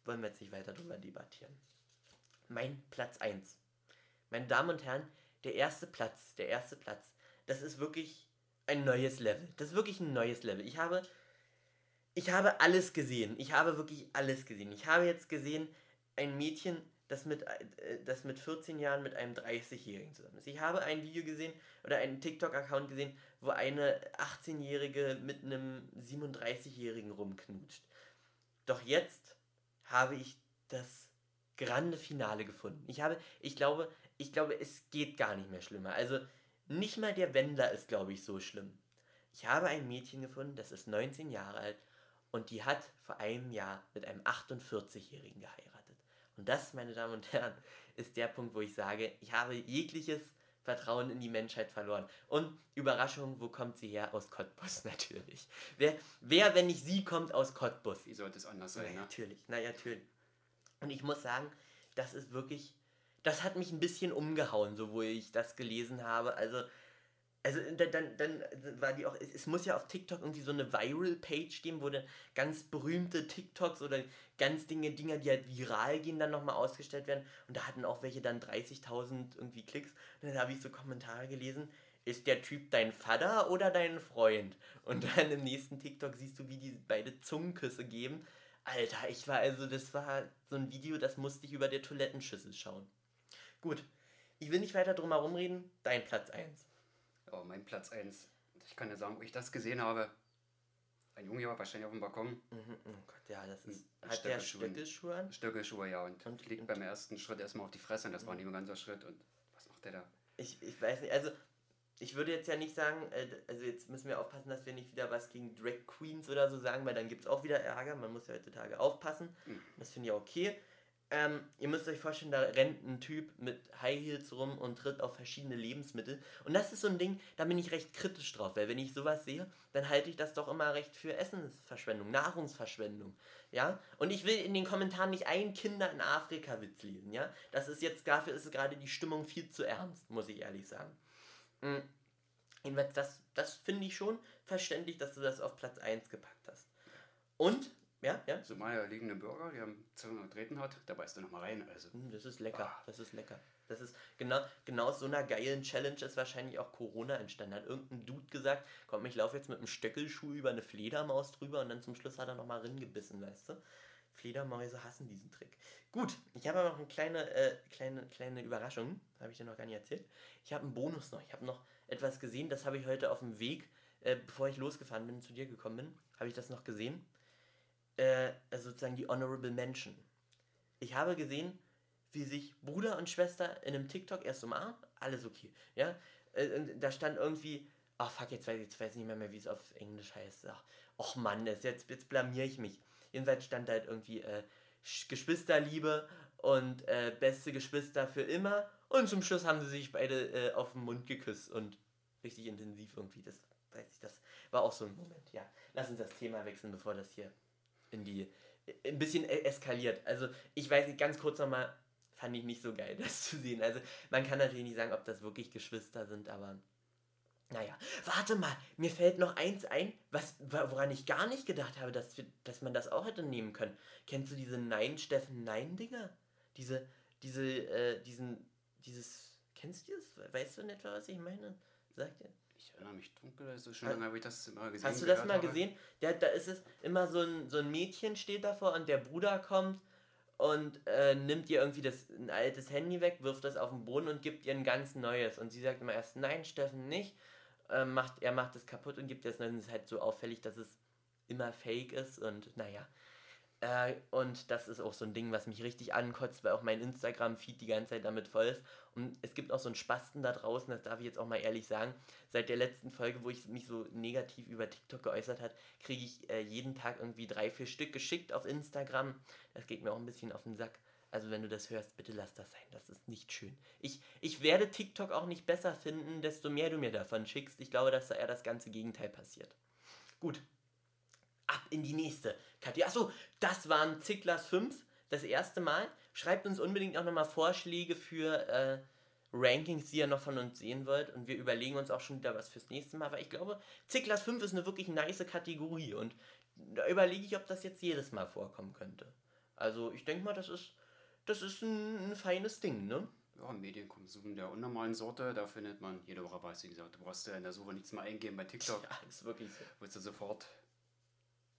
wollen wir jetzt nicht weiter drüber debattieren. Mein Platz 1. Meine Damen und Herren, der erste Platz, der erste Platz, das ist wirklich ein neues Level. Das ist wirklich ein neues Level. Ich habe, ich habe alles gesehen. Ich habe wirklich alles gesehen. Ich habe jetzt gesehen, ein Mädchen, das mit, äh, das mit 14 Jahren mit einem 30-Jährigen zusammen ist. Ich habe ein Video gesehen oder einen TikTok-Account gesehen, wo eine 18-Jährige mit einem 37-Jährigen rumknutscht. Doch jetzt habe ich das grande Finale gefunden. Ich habe, ich glaube, ich glaube, es geht gar nicht mehr schlimmer. Also nicht mal der Wendler ist, glaube ich, so schlimm. Ich habe ein Mädchen gefunden, das ist 19 Jahre alt und die hat vor einem Jahr mit einem 48-Jährigen geheiratet. Und das, meine Damen und Herren, ist der Punkt, wo ich sage, ich habe jegliches Vertrauen in die Menschheit verloren. Und Überraschung, wo kommt sie her? Aus Cottbus [LAUGHS] natürlich. Wer, wer wenn nicht sie, kommt aus Cottbus? Wie sollte es anders sein, Na, ne? Natürlich, na natürlich. Und ich muss sagen, das ist wirklich, das hat mich ein bisschen umgehauen, so wo ich das gelesen habe. Also, also dann, dann, dann war die auch, es, muss ja auf TikTok irgendwie so eine Viral-Page geben, wo dann ganz berühmte TikToks oder ganz Dinge, Dinger, die halt viral gehen, dann nochmal ausgestellt werden. Und da hatten auch welche dann 30.000 irgendwie Klicks. Und dann habe ich so Kommentare gelesen, ist der Typ dein Vater oder dein Freund? Und dann im nächsten TikTok siehst du, wie die beide Zungenküsse geben. Alter, ich war also, das war so ein Video, das musste ich über der Toilettenschüssel schauen. Gut, ich will nicht weiter drum herum reden. Dein Platz 1. Oh, mein Platz 1. Ich kann ja sagen, wo ich das gesehen habe. Ein Junge war wahrscheinlich auf dem Balkon. Mhm, oh Gott, ja, das ist. Mit Hat der. Stöckelschuhe an? Stöckelschuhe, ja. Und, Und- fliegt und- beim ersten Schritt erstmal auf die Fresse und das war nicht ein ganzer Schritt. Und was macht der da? Ich, ich weiß nicht, also ich würde jetzt ja nicht sagen, äh, also jetzt müssen wir aufpassen, dass wir nicht wieder was gegen Drag Queens oder so sagen, weil dann gibt es auch wieder Ärger. Man muss ja heutzutage aufpassen. Mhm. Das finde ich auch okay. Ähm, ihr müsst euch vorstellen, da rennt ein Typ mit High Heels rum und tritt auf verschiedene Lebensmittel. Und das ist so ein Ding, da bin ich recht kritisch drauf, weil wenn ich sowas sehe, dann halte ich das doch immer recht für Essensverschwendung, Nahrungsverschwendung. Ja? Und ich will in den Kommentaren nicht einen Kinder in Afrika Witz lesen, ja? Das ist jetzt, dafür ist gerade die Stimmung viel zu ernst, muss ich ehrlich sagen. Mhm. Jedenfalls, das, das finde ich schon verständlich, dass du das auf Platz 1 gepackt hast. Und, ja, ja, Somalia liegende Bürger, die haben 200 Treten hat, da beißt du nochmal rein. Also, Mm, Das ist lecker, Ah. das ist lecker. Das ist genau, genau aus so einer geilen Challenge ist wahrscheinlich auch Corona entstanden. Hat irgendein Dude gesagt, komm, ich laufe jetzt mit einem Stöckelschuh über eine Fledermaus drüber und dann zum Schluss hat er nochmal gebissen, weißt du? Fledermäuse hassen diesen Trick. Gut, ich habe aber noch eine kleine, äh, kleine, kleine Überraschung, habe ich dir noch gar nicht erzählt. Ich habe einen Bonus noch. Ich habe noch etwas gesehen, das habe ich heute auf dem Weg, äh, bevor ich losgefahren bin, zu dir gekommen bin, habe ich das noch gesehen. Äh, also sozusagen die Honorable Mention. Ich habe gesehen, wie sich Bruder und Schwester in einem TikTok erst umarmen, alles okay, ja. Äh, und da stand irgendwie, ach fuck, jetzt weiß, jetzt weiß ich nicht mehr, mehr wie es auf Englisch heißt. Ach, och Mann, das jetzt, jetzt blamier ich mich. Jedenfalls stand da halt irgendwie äh, Sch- Geschwisterliebe und äh, beste Geschwister für immer. Und zum Schluss haben sie sich beide äh, auf den Mund geküsst und richtig intensiv irgendwie. Das weiß ich, das war auch so ein Moment, ja. Lass uns das Thema wechseln, bevor das hier in die ein bisschen e- eskaliert. Also ich weiß nicht, ganz kurz nochmal, fand ich nicht so geil, [LAUGHS] das zu sehen. Also man kann natürlich nicht sagen, ob das wirklich Geschwister sind, aber naja. Warte mal, mir fällt noch eins ein, was, wa- woran ich gar nicht gedacht habe, dass, wir, dass man das auch hätte nehmen können. Kennst du diese Nein, Steffen, Nein-Dinger? Diese, diese, äh, diesen, dieses, kennst du das? Weißt du in etwa, was ich meine? Sagt ihr? Ich erinnere mich dunkel, das ist schon lange, habe ich das mal gesehen. Hast du das mal habe. gesehen? Der, da ist es immer so ein, so ein Mädchen steht davor und der Bruder kommt und äh, nimmt ihr irgendwie das, ein altes Handy weg, wirft das auf den Boden und gibt ihr ein ganz neues. Und sie sagt immer erst, nein, Steffen, nicht. Äh, macht, er macht es kaputt und gibt ihr das neue. Und es ist halt so auffällig, dass es immer fake ist und naja. Äh, und das ist auch so ein Ding, was mich richtig ankotzt, weil auch mein Instagram-Feed die ganze Zeit damit voll ist. Und es gibt auch so einen Spasten da draußen, das darf ich jetzt auch mal ehrlich sagen. Seit der letzten Folge, wo ich mich so negativ über TikTok geäußert hat, kriege ich äh, jeden Tag irgendwie drei, vier Stück geschickt auf Instagram. Das geht mir auch ein bisschen auf den Sack. Also wenn du das hörst, bitte lass das sein. Das ist nicht schön. Ich, ich werde TikTok auch nicht besser finden, desto mehr du mir davon schickst. Ich glaube, dass da eher das ganze Gegenteil passiert. Gut. Ab in die nächste Kategorie. Achso, das waren Zicklers 5. Das erste Mal. Schreibt uns unbedingt auch nochmal Vorschläge für äh, Rankings, die ihr noch von uns sehen wollt. Und wir überlegen uns auch schon wieder was fürs nächste Mal. Weil ich glaube, Zicklers 5 ist eine wirklich nice Kategorie. Und da überlege ich, ob das jetzt jedes Mal vorkommen könnte. Also ich denke mal, das ist, das ist ein, ein feines Ding, ne? Ja, Medienkonsum der unnormalen Sorte, da findet man jede Woche was, wie gesagt. Du brauchst ja in der Suche nichts mehr eingeben bei TikTok. [LAUGHS] Ja, ist wirklich so. Wirst du sofort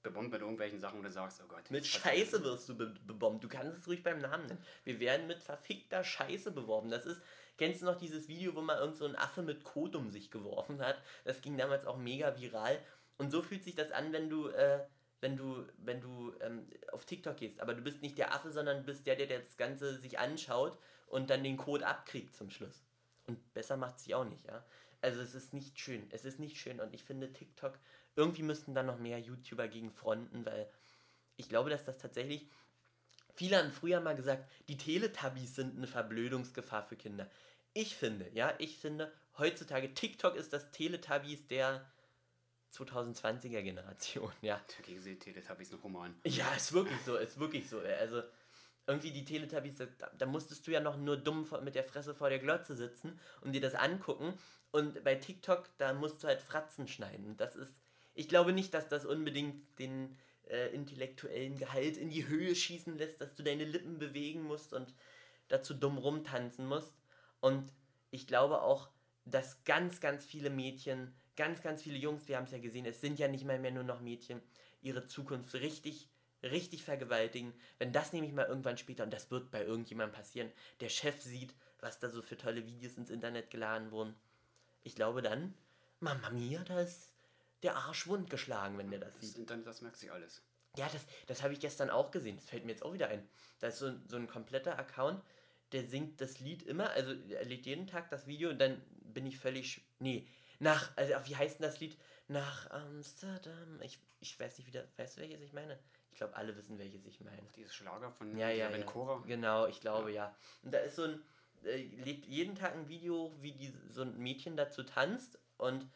bebombt mit irgendwelchen Sachen, wo du sagst, oh Gott. Mit Scheiße wirst du be bebombt. Du kannst es ruhig beim Namen nennen. Wir werden mit verfickter Scheiße beworben. Das ist, kennst du noch dieses Video, wo mal irgend so ein Affe mit Kot um sich geworfen hat? Das ging damals auch mega viral. Und so fühlt sich das an, wenn du, äh, wenn du, wenn du ähm, auf TikTok gehst. Aber du bist nicht der Affe, sondern du bist der, der das Ganze sich anschaut und dann den Code abkriegt zum Schluss. Und besser macht sich auch nicht, ja. Also es ist nicht schön. Es ist nicht schön. Und ich finde TikTok, irgendwie müssten da noch mehr YouTuber gegen fronten, weil ich glaube, dass das tatsächlich. Viele haben früher mal gesagt, die Teletubbies sind eine Verblödungsgefahr für Kinder. Ich finde, ja, ich finde, heutzutage TikTok ist das Teletubbies der 2020er Generation, ja. Dagegen sehe Teletubbies noch Roman. Ja, ist wirklich so, ist wirklich so. Also irgendwie die Teletubbies, da, da musstest du ja noch nur dumm mit der Fresse vor der Glotze sitzen und dir das angucken. Und bei TikTok, da musst du halt Fratzen schneiden. Das ist, ich glaube nicht, dass das unbedingt den äh, intellektuellen Gehalt in die Höhe schießen lässt, dass du deine Lippen bewegen musst und dazu dumm rumtanzen musst. Und ich glaube auch, dass ganz, ganz viele Mädchen, ganz, ganz viele Jungs, wir haben es ja gesehen, es sind ja nicht mal mehr nur noch Mädchen, ihre Zukunft richtig, richtig vergewaltigen. Wenn das nämlich mal irgendwann später, und das wird bei irgendjemandem passieren, der Chef sieht, was da so für tolle Videos ins Internet geladen wurden, ich glaube dann, Mama mia, da ist der Arsch wund geschlagen, wenn der das Das sieht. Internet, das merkt sich alles. Ja, das, das habe ich gestern auch gesehen. Das fällt mir jetzt auch wieder ein. Da ist so, ein- so ein kompletter Account, der singt das Lied immer, also er lädt jeden Tag das Video und dann bin ich völlig. Nee, nach, also wie heißt denn das Lied? Nach Amsterdam. Ich, ich weiß nicht wieder, weißt du welches ich meine? Ich glaube, alle wissen, welches ich meine. Dieses Schlager von Ja, ja, ja. Cora. Genau, ich glaube ja. Und da ist so ein, äh, lädt jeden Tag ein Video, hoch, wie die, so ein Mädchen dazu tanzt und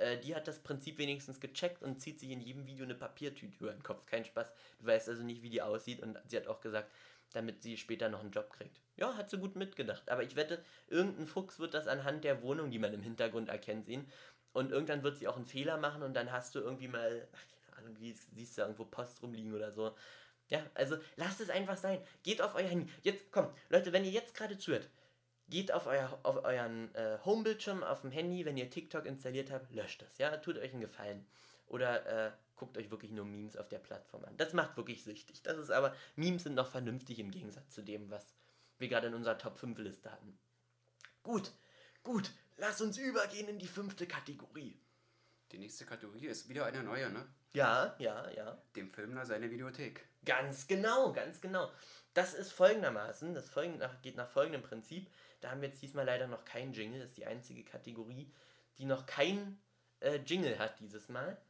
äh, die hat das Prinzip wenigstens gecheckt und zieht sich in jedem Video eine Papiertüte über den Kopf. Kein Spaß. Du weißt also nicht, wie die aussieht und sie hat auch gesagt, damit sie später noch einen Job kriegt. Ja, hat sie gut mitgedacht. Aber ich wette, irgendein Fuchs wird das anhand der Wohnung, die man im Hintergrund erkennt, sehen. Und irgendwann wird sie auch einen Fehler machen und dann hast du irgendwie mal, ach, keine Ahnung, siehst du irgendwo Post rumliegen oder so. Ja, also lasst es einfach sein. Geht auf euer Handy. Jetzt, komm, Leute, wenn ihr jetzt gerade zuhört, geht auf, euer, auf euren äh, Homebildschirm auf dem Handy, wenn ihr TikTok installiert habt, löscht das, ja, tut euch einen Gefallen. Oder äh, guckt euch wirklich nur Memes auf der Plattform an. Das macht wirklich süchtig. Das ist aber, Memes sind noch vernünftig im Gegensatz zu dem, was wir gerade in unserer Top 5 Liste hatten. Gut, gut, lass uns übergehen in die fünfte Kategorie. Die nächste Kategorie ist wieder eine neue, ne? Ja, ja, ja. Dem Filmler seine Videothek. Ganz genau, ganz genau. Das ist folgendermaßen, das folgend geht nach folgendem Prinzip. Da haben wir jetzt diesmal leider noch keinen Jingle, das ist die einzige Kategorie, die noch kein äh, Jingle hat dieses Mal.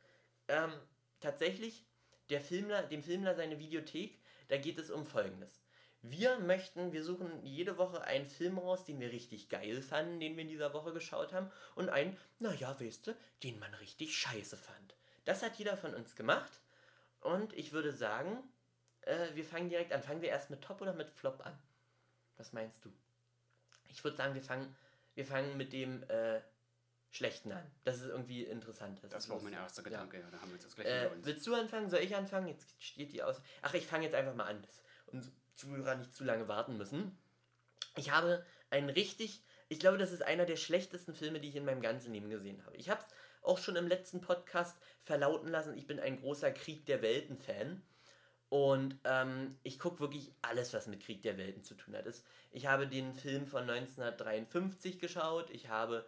Ähm, tatsächlich, der Filmler, dem Filmler seine Videothek, da geht es um folgendes. Wir möchten, wir suchen jede Woche einen Film raus, den wir richtig geil fanden, den wir in dieser Woche geschaut haben, und einen, naja, weißt du, den man richtig scheiße fand. Das hat jeder von uns gemacht. Und ich würde sagen, äh, wir fangen direkt an. Fangen wir erst mit Top oder mit Flop an? Was meinst du? Ich würde sagen, wir fangen, wir fangen mit dem äh, Schlechten an. Das ist irgendwie interessant. Das ist war auch mein erster. Gedanke. Ja. da haben wir jetzt das gleich Äh, willst du anfangen? Soll ich anfangen? Jetzt steht die aus. Ach, ich fange jetzt einfach mal an, dass unsere Zuhörer nicht zu lange warten müssen. Ich habe einen richtig, ich glaube, das ist einer der schlechtesten Filme, die ich in meinem ganzen Leben gesehen habe. Ich habe es auch schon im letzten Podcast verlauten lassen. Ich bin ein großer Krieg der Welten-Fan. Und ähm, ich gucke wirklich alles, was mit Krieg der Welten zu tun hat. Ich habe den Film von 1953 geschaut. Ich habe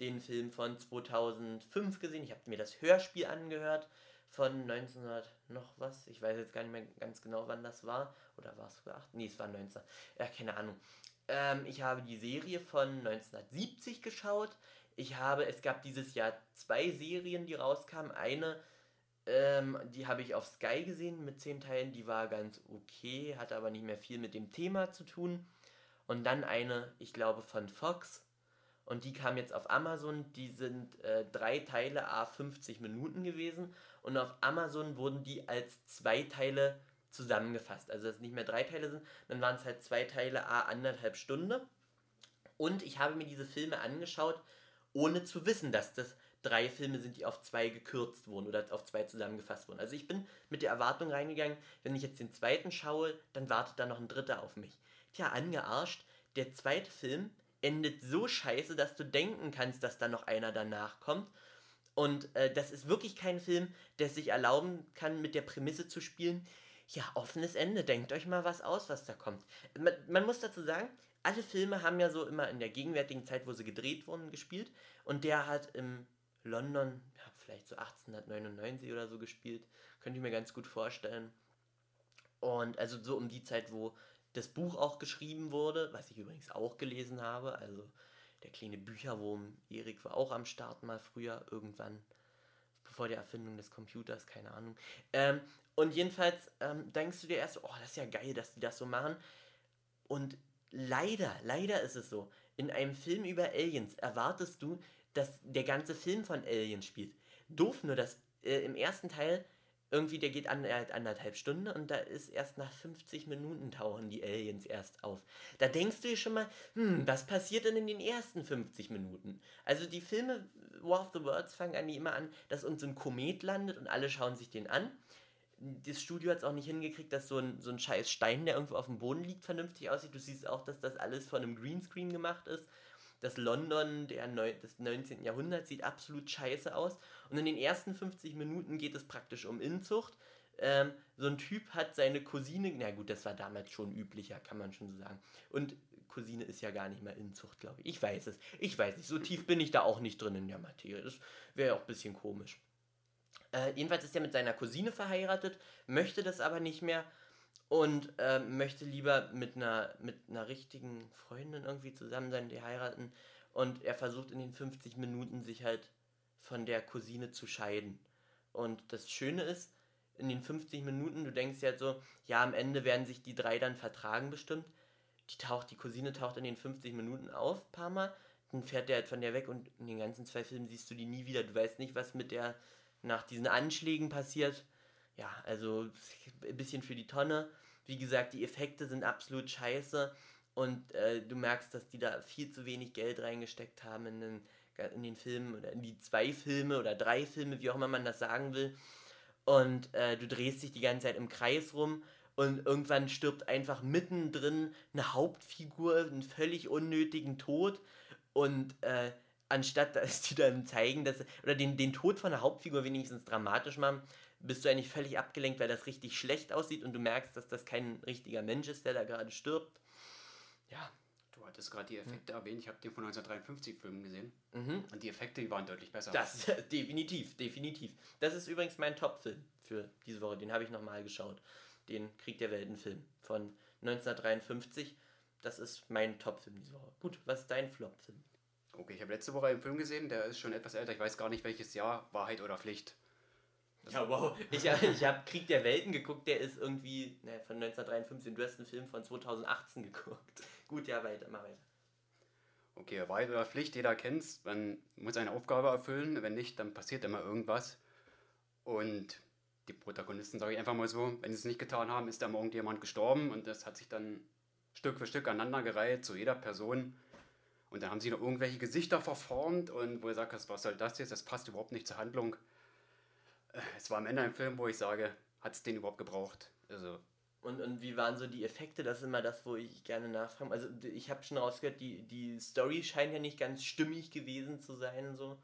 den Film von 2005 gesehen. Ich habe mir das Hörspiel angehört von 1900 noch was. Ich weiß jetzt gar nicht mehr ganz genau, wann das war. Oder war es sogar 8? Nee, es war 19. Ja, keine Ahnung. Ähm, ich habe die Serie von 1970 geschaut. Ich habe, es gab dieses Jahr zwei Serien, die rauskamen. Eine Ähm, die habe ich auf Sky gesehen mit zehn Teilen. Die war ganz okay, hatte aber nicht mehr viel mit dem Thema zu tun. Und dann eine, ich glaube, von Fox. Und die kam jetzt auf Amazon. Die sind äh, drei Teile a 50 Minuten gewesen. Und auf Amazon wurden die als zwei Teile zusammengefasst. Also dass es nicht mehr drei Teile sind, dann waren es halt zwei Teile a anderthalb Stunde. Und ich habe mir diese Filme angeschaut, ohne zu wissen, dass das drei Filme sind, die auf zwei gekürzt wurden oder auf zwei zusammengefasst wurden. Also ich bin mit der Erwartung reingegangen, wenn ich jetzt den zweiten schaue, dann wartet da noch ein dritter auf mich. Tja, angearscht, der zweite Film endet so scheiße, dass du denken kannst, dass da noch einer danach kommt. Und äh, das ist wirklich kein Film, der sich erlauben kann, mit der Prämisse zu spielen. Ja, offenes Ende, denkt euch mal was aus, was da kommt. Man, man muss dazu sagen, alle Filme haben ja so immer in der gegenwärtigen Zeit, wo sie gedreht wurden, gespielt. Und der hat im London, ja, vielleicht so 1899 oder so gespielt. Könnte ich mir ganz gut vorstellen. Und also so um die Zeit, wo das Buch auch geschrieben wurde, was ich übrigens auch gelesen habe. Also der kleine Bücherwurm Erik war auch am Start mal früher, irgendwann, bevor der Erfindung des Computers, keine Ahnung. Ähm, und jedenfalls ähm, denkst du dir erst, oh, das ist ja geil, dass die das so machen. Und leider, leider ist es so, in einem Film über Aliens erwartest du, dass der ganze Film von Aliens spielt. Doof nur, dass äh, im ersten Teil irgendwie, der geht an, äh, anderthalb Stunden und da ist erst nach 50 Minuten tauchen die Aliens erst auf. Da denkst du dir schon mal, hm, was passiert denn in den ersten 50 Minuten? Also die Filme War of the Worlds fangen eigentlich immer an, dass uns ein Komet landet und alle schauen sich den an. Das Studio hat es auch nicht hingekriegt, dass so ein, so ein scheiß Stein, der irgendwo auf dem Boden liegt, vernünftig aussieht. Du siehst auch, dass das alles von einem Greenscreen gemacht ist das London der Neu des 19. Jahrhunderts sieht absolut scheiße aus. Und in den ersten 50 Minuten geht es praktisch um Inzucht. Ähm, so ein Typ hat seine Cousine, na gut, das war damals schon üblicher, kann man schon so sagen. Und Cousine ist ja gar nicht mehr Inzucht, glaube ich. Ich weiß es. Ich weiß nicht. So tief bin ich da auch nicht drin in der Materie. Das wäre ja auch ein bisschen komisch. Äh, jedenfalls ist er mit seiner Cousine verheiratet, möchte das aber nicht mehr und äh, möchte lieber mit einer, mit einer richtigen Freundin irgendwie zusammen sein, die heiraten. Und er versucht in den 50 Minuten sich halt von der Cousine zu scheiden. Und das Schöne ist, in den 50 Minuten, du denkst ja so, ja, am Ende werden sich die drei dann vertragen bestimmt. Die taucht, die Cousine taucht in den 50 Minuten auf, paar Mal, dann fährt der halt von der weg und in den ganzen zwei Filmen siehst du die nie wieder. Du weißt nicht, was mit der nach diesen Anschlägen passiert. Ja, also ein bisschen für die Tonne. Wie gesagt, die Effekte sind absolut scheiße und äh, du merkst, dass die da viel zu wenig Geld reingesteckt haben in den, in den Filmen oder in die zwei Filme oder drei Filme, wie auch immer man das sagen will. Und äh, du drehst dich die ganze Zeit im Kreis rum und irgendwann stirbt einfach mittendrin eine Hauptfigur einen völlig unnötigen Tod und äh, anstatt [LAUGHS] dass die dann zeigen, dass oder den, den Tod von der Hauptfigur wenigstens dramatisch machen, bist du eigentlich völlig abgelenkt, weil das richtig schlecht aussieht und du merkst, dass das kein richtiger Mensch ist, der da gerade stirbt. Ja. Du hattest gerade die Effekte hm. erwähnt, ich habe den von 1953 Filmen gesehen. Mhm. Und die Effekte, die waren deutlich besser. Das, [LAUGHS] definitiv, definitiv. Das ist übrigens mein Top-Film für diese Woche. Den habe ich nochmal geschaut. Den Krieg der Welten-Film von 1953. Das ist mein Top-Film diese Woche. Gut, was ist dein Flop-Film? Okay, ich habe letzte Woche einen Film gesehen, der ist schon etwas älter. Ich weiß gar nicht, welches Jahr, Wahrheit oder Pflicht. Ja, wow. Ich, ich habe Krieg der Welten geguckt, der ist irgendwie ne, von 1953. Du hast einen Film von 2018 geguckt. [LAUGHS] Gut, ja, weiter, mach weiter. Okay, oder Pflicht, jeder kennt's. Man muss eine Aufgabe erfüllen, wenn nicht, dann passiert immer irgendwas. Und die Protagonisten, sage ich einfach mal so, wenn sie es nicht getan haben, ist da morgen jemand gestorben und das hat sich dann Stück für Stück aneinandergereiht zu jeder Person. Und dann haben sie noch irgendwelche Gesichter verformt und wo ihr sagt, was soll das jetzt? Das passt überhaupt nicht zur Handlung es war am Ende ein Film, wo ich sage, hat es den überhaupt gebraucht? Also. Und, und wie waren so die Effekte? Das ist immer das, wo ich gerne nachfrage. Also ich habe schon rausgehört, die, die Story scheint ja nicht ganz stimmig gewesen zu sein. so.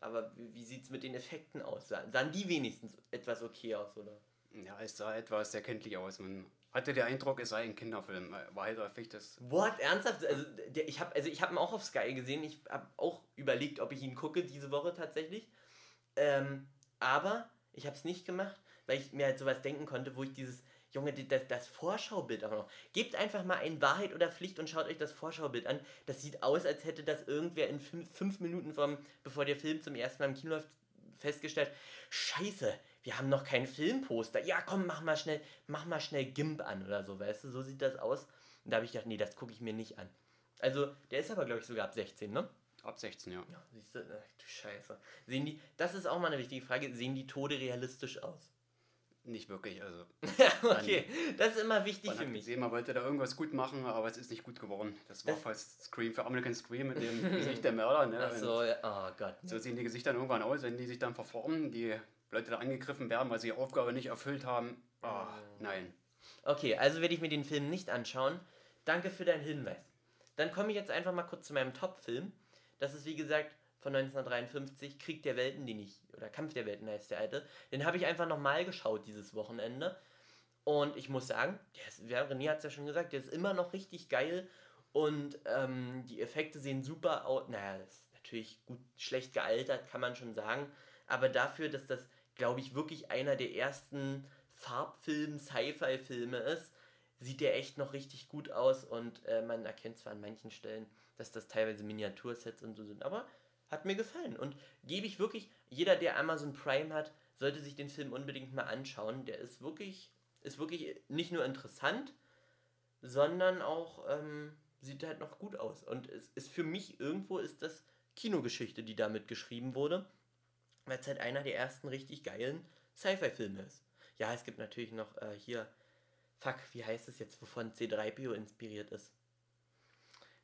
Aber wie, wie sieht es mit den Effekten aus? Sahen die wenigstens etwas okay aus, oder? Ja, es sah etwas sehr kenntlich aus. Man hatte den Eindruck, es sei ein Kinderfilm. War halt häufig das. What? Ernsthaft? Also, der, ich habe also hab ihn auch auf Sky gesehen. Ich habe auch überlegt, ob ich ihn gucke diese Woche tatsächlich. Ähm, aber ich habe es nicht gemacht, weil ich mir halt sowas denken konnte, wo ich dieses, Junge, das, das Vorschaubild auch noch. Gebt einfach mal ein Wahrheit oder Pflicht und schaut euch das Vorschaubild an. Das sieht aus, als hätte das irgendwer in fünf, fünf Minuten vom, bevor der Film zum ersten Mal im Kino läuft, festgestellt, scheiße, wir haben noch kein Filmposter. Ja, komm, mach mal schnell, mach mal schnell GIMP an oder so, weißt du, so sieht das aus. Und da habe ich gedacht, nee, das gucke ich mir nicht an. Also, der ist aber, glaube ich, sogar ab 16, ne? Ab 16, ja. Ja, siehst du, ach du Scheiße. Sehen die, das ist auch mal eine wichtige Frage, sehen die Tode realistisch aus? Nicht wirklich, also. [LAUGHS] okay, das ist immer wichtig für mich. gesehen, man wollte da irgendwas gut machen, aber es ist nicht gut geworden. Das war Das- fast Scream für American Scream mit dem Gesicht der Mörder. Ne? Ach so, ja, oh Gott. So sehen die Gesichter dann irgendwann aus, wenn die sich dann verformen, die Leute da angegriffen werden, weil sie ihre Aufgabe nicht erfüllt haben. Ah, nein. Okay, also werde ich mir den Film nicht anschauen. Danke für deinen Hinweis. Dann komme ich jetzt einfach mal kurz zu meinem Top-Film. Das ist wie gesagt von 1953, Krieg der Welten, den ich, oder Kampf der Welten heißt der alte. Den habe ich einfach nochmal geschaut dieses Wochenende. Und ich muss sagen, der ist, ja, René hat es ja schon gesagt, der ist immer noch richtig geil. Und ähm, die Effekte sehen super aus. Naja, das ist natürlich gut, schlecht gealtert, kann man schon sagen. Aber dafür, dass das, glaube ich, wirklich einer der ersten Farbfilm-Sci-Fi-Filme ist, sieht der echt noch richtig gut aus. Und äh, man erkennt zwar an manchen Stellen, dass das teilweise Miniatursets und so sind. Aber hat mir gefallen. Und gebe ich wirklich, jeder, der Amazon Prime hat, sollte sich den Film unbedingt mal anschauen. Der ist wirklich, ist wirklich nicht nur interessant, sondern auch ähm, sieht halt noch gut aus. Und es ist für mich irgendwo ist das Kinogeschichte, die damit geschrieben wurde, weil es halt einer der ersten richtig geilen Sci-Fi-Filme ist. Ja, es gibt natürlich noch äh, hier, fuck, wie heißt es jetzt, wovon C3PO inspiriert ist?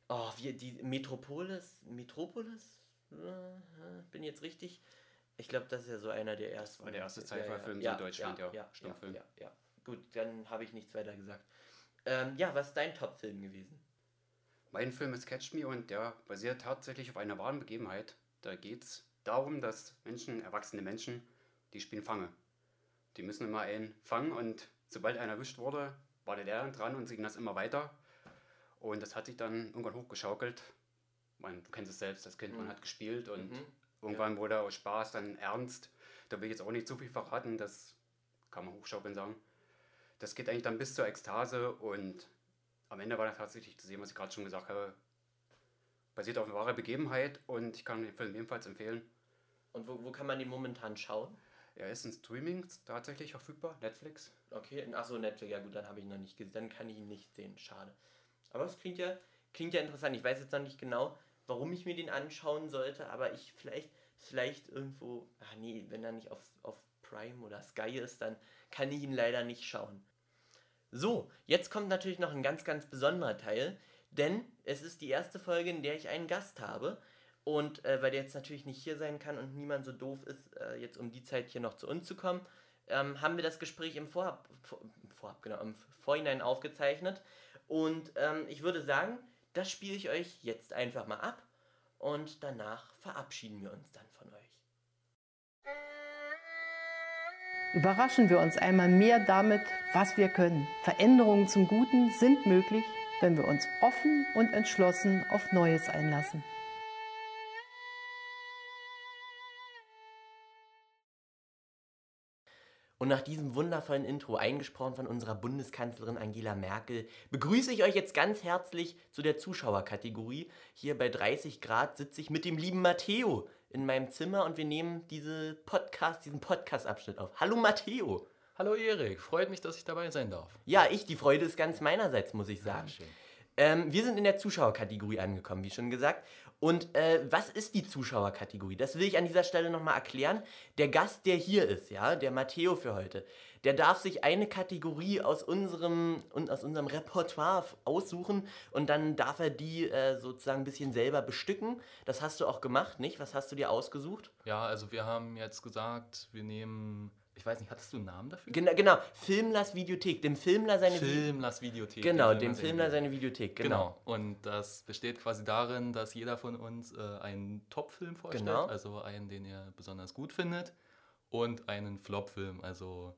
Oh, wie die Metropolis, Metropolis? Äh, bin jetzt richtig? Ich glaube, das ist ja so einer der ersten. war der erste Ja, Sci-Fi-Film ja, in Deutschland, ja, ja, Stummfilm. ja, ja. Gut, dann habe ich nichts weiter gesagt. Ähm, ja, was ist dein Top-Film gewesen? Mein Film ist Catch Me und der basiert tatsächlich auf einer wahren Begebenheit. Da geht es darum, dass Menschen, erwachsene Menschen, die spielen Fange. Die müssen immer einen fangen und sobald einer erwischt wurde, war der dann dran und sie ging das immer weiter. Und das hat sich dann irgendwann hochgeschaukelt. Man, du kennst es selbst, das Kind, man hat gespielt und Mhm. irgendwann wurde aus Spaß dann ernst. Da will ich jetzt auch nicht zu viel verraten, das kann man hochschaukeln sagen. Das geht eigentlich dann bis zur Ekstase und am Ende war dann tatsächlich zu sehen, was ich gerade schon gesagt habe. Basiert auf einer wahren Begebenheit und ich kann den Film ebenfalls empfehlen. Und wo, wo kann man den momentan schauen? Er ist in Streaming tatsächlich verfügbar, Netflix. Okay, achso, Netflix, ja gut, dann habe ich ihn noch nicht gesehen, dann kann ich ihn nicht sehen, schade. Aber es klingt ja, klingt ja interessant. Ich weiß jetzt noch nicht genau, warum ich mir den anschauen sollte, aber ich vielleicht, vielleicht irgendwo, ach nee, wenn er nicht auf, auf Prime oder Sky ist, dann kann ich ihn leider nicht schauen. So, jetzt kommt natürlich noch ein ganz, ganz besonderer Teil, denn es ist die erste Folge, in der ich einen Gast habe. Und äh, weil der jetzt natürlich nicht hier sein kann und niemand so doof ist, äh, jetzt um die Zeit hier noch zu uns zu kommen, ähm, haben wir das Gespräch im Vorab, vor, Vorab, genau, im Vorhinein aufgezeichnet. Und ähm, ich würde sagen, das spiele ich euch jetzt einfach mal ab und danach verabschieden wir uns dann von euch. Überraschen wir uns einmal mehr damit, was wir können. Veränderungen zum Guten sind möglich, wenn wir uns offen und entschlossen auf Neues einlassen. Und nach diesem wundervollen Intro, eingesprochen von unserer Bundeskanzlerin Angela Merkel, begrüße ich euch jetzt ganz herzlich zu der Zuschauerkategorie. Hier bei 30 Grad sitze ich mit dem lieben Matteo in meinem Zimmer und wir nehmen diese Podcast, diesen Podcast-Abschnitt auf. Hallo Matteo! Hallo Erik, freut mich, dass ich dabei sein darf. Ja, ich, die Freude ist ganz meinerseits, muss ich sagen. schön. Ähm, wir sind in der Zuschauerkategorie angekommen, wie schon gesagt. Und äh, was ist die Zuschauerkategorie? Das will ich an dieser Stelle nochmal erklären. Der Gast, der hier ist, ja, der Matteo für heute, der darf sich eine Kategorie aus unserem, aus unserem Repertoire aussuchen und dann darf er die äh, sozusagen ein bisschen selber bestücken. Das hast du auch gemacht, nicht? Was hast du dir ausgesucht? Ja, also wir haben jetzt gesagt, wir nehmen, ich weiß nicht, hattest du einen Namen dafür? Genau, genau. Filmlers Videothek. Dem Filmler seine Filmlers Videothek. Genau, dem Filmler Filmler seine Videothek, genau. Genau. Und das besteht quasi darin, dass jeder von uns äh, einen Top-Film vorstellt, Genau. also einen, den er besonders gut findet, und einen Flop-Film, also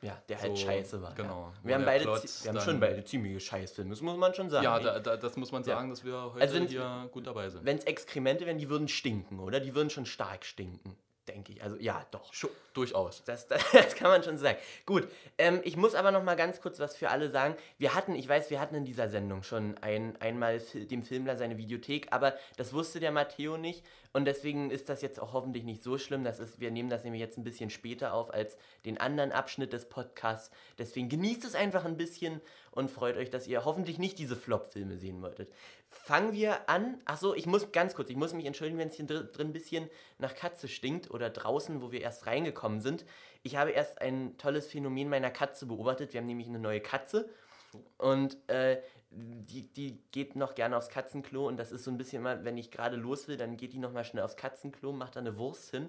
Ja, der halt So, scheiße war. genau. Ja. Wir haben, beide, Plot wir haben schon beide ziemliche Scheißfilme, das muss man schon sagen. ja, da, da, das muss man Ja. sagen, dass wir heute Also hier gut dabei sind. Wenn es Exkremente wären, die würden stinken, oder? Die würden schon stark stinken. Denke ich. Also ja, doch. Schon, durchaus. Das, das, [LAUGHS] das kann man schon sagen. Gut, ähm, ich muss aber noch mal ganz kurz was für alle sagen. Wir hatten, ich weiß, wir hatten in dieser Sendung schon ein, einmal dem Filmler seine Videothek, aber das wusste der Matteo nicht und deswegen ist das jetzt auch hoffentlich nicht so schlimm. Das ist, wir nehmen das nämlich jetzt ein bisschen später auf als den anderen Abschnitt des Podcasts. Deswegen genießt es einfach ein bisschen und freut euch, dass ihr hoffentlich nicht diese Flop-Filme sehen wolltet. Fangen wir an. Achso, ich muss ganz kurz, ich muss mich entschuldigen, wenn es hier dr- drin ein bisschen nach Katze stinkt oder draußen, wo wir erst reingekommen sind. Ich habe erst ein tolles Phänomen meiner Katze beobachtet. Wir haben nämlich eine neue Katze und äh, die, die geht noch gerne aufs Katzenklo und das ist so ein bisschen immer, wenn ich gerade los will, dann geht die noch mal schnell aufs Katzenklo, macht da eine Wurst hin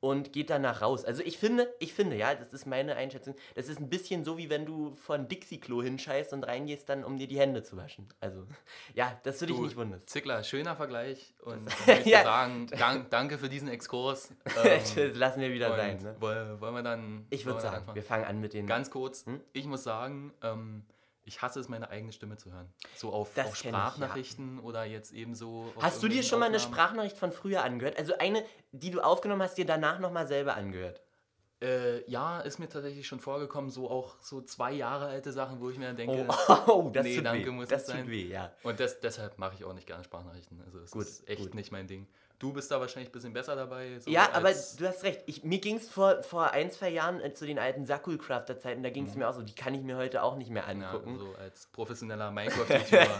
und geht danach raus. Also ich finde, ich finde, ja, das ist meine Einschätzung, das ist ein bisschen so, wie wenn du vor ein Dixie-Klo hinscheißt und reingehst dann, um dir die Hände zu waschen. Also, [LAUGHS] ja, das würde ich Du, nicht wundern. Zickler, schöner Vergleich. Und [LAUGHS] würde ich Ja. sagen, dank, danke für diesen Exkurs. [LAUGHS] Das lassen wir wieder sein, ne? Wollen, wir dann. Ich würd wollen sagen, wir fangen an mit den- Ganz kurz, Hm? ich muss sagen, ähm, ich hasse es, meine eigene Stimme zu hören. So auf, auf kenn ich, ja. Sprachnachrichten oder jetzt eben so. Hast du dir schon mal eine. Sprachnachricht von früher angehört? Also eine, die du aufgenommen hast, dir danach nochmal selber angehört? Äh, ja, ist mir tatsächlich schon vorgekommen, so auch so zwei Jahre alte Sachen, wo ich mir dann denke, Oh, [LAUGHS] oh, das nee, tut danke, weh. muss Das tut sein. weh, ja. Und das, deshalb mache ich auch nicht gerne Sprachnachrichten. Also es ist echt gut. nicht mein Ding. Du bist da wahrscheinlich ein bisschen besser dabei. so ja, aber du hast recht. Ich, mir ging es vor, vor ein, zwei Jahren äh, zu den alten Sakul-Crafter-Zeiten, da ging es mir auch so, die kann ich mir heute auch nicht mehr Mhm. Ja, angucken. so als professioneller [LAUGHS] Minecraft-YouTuber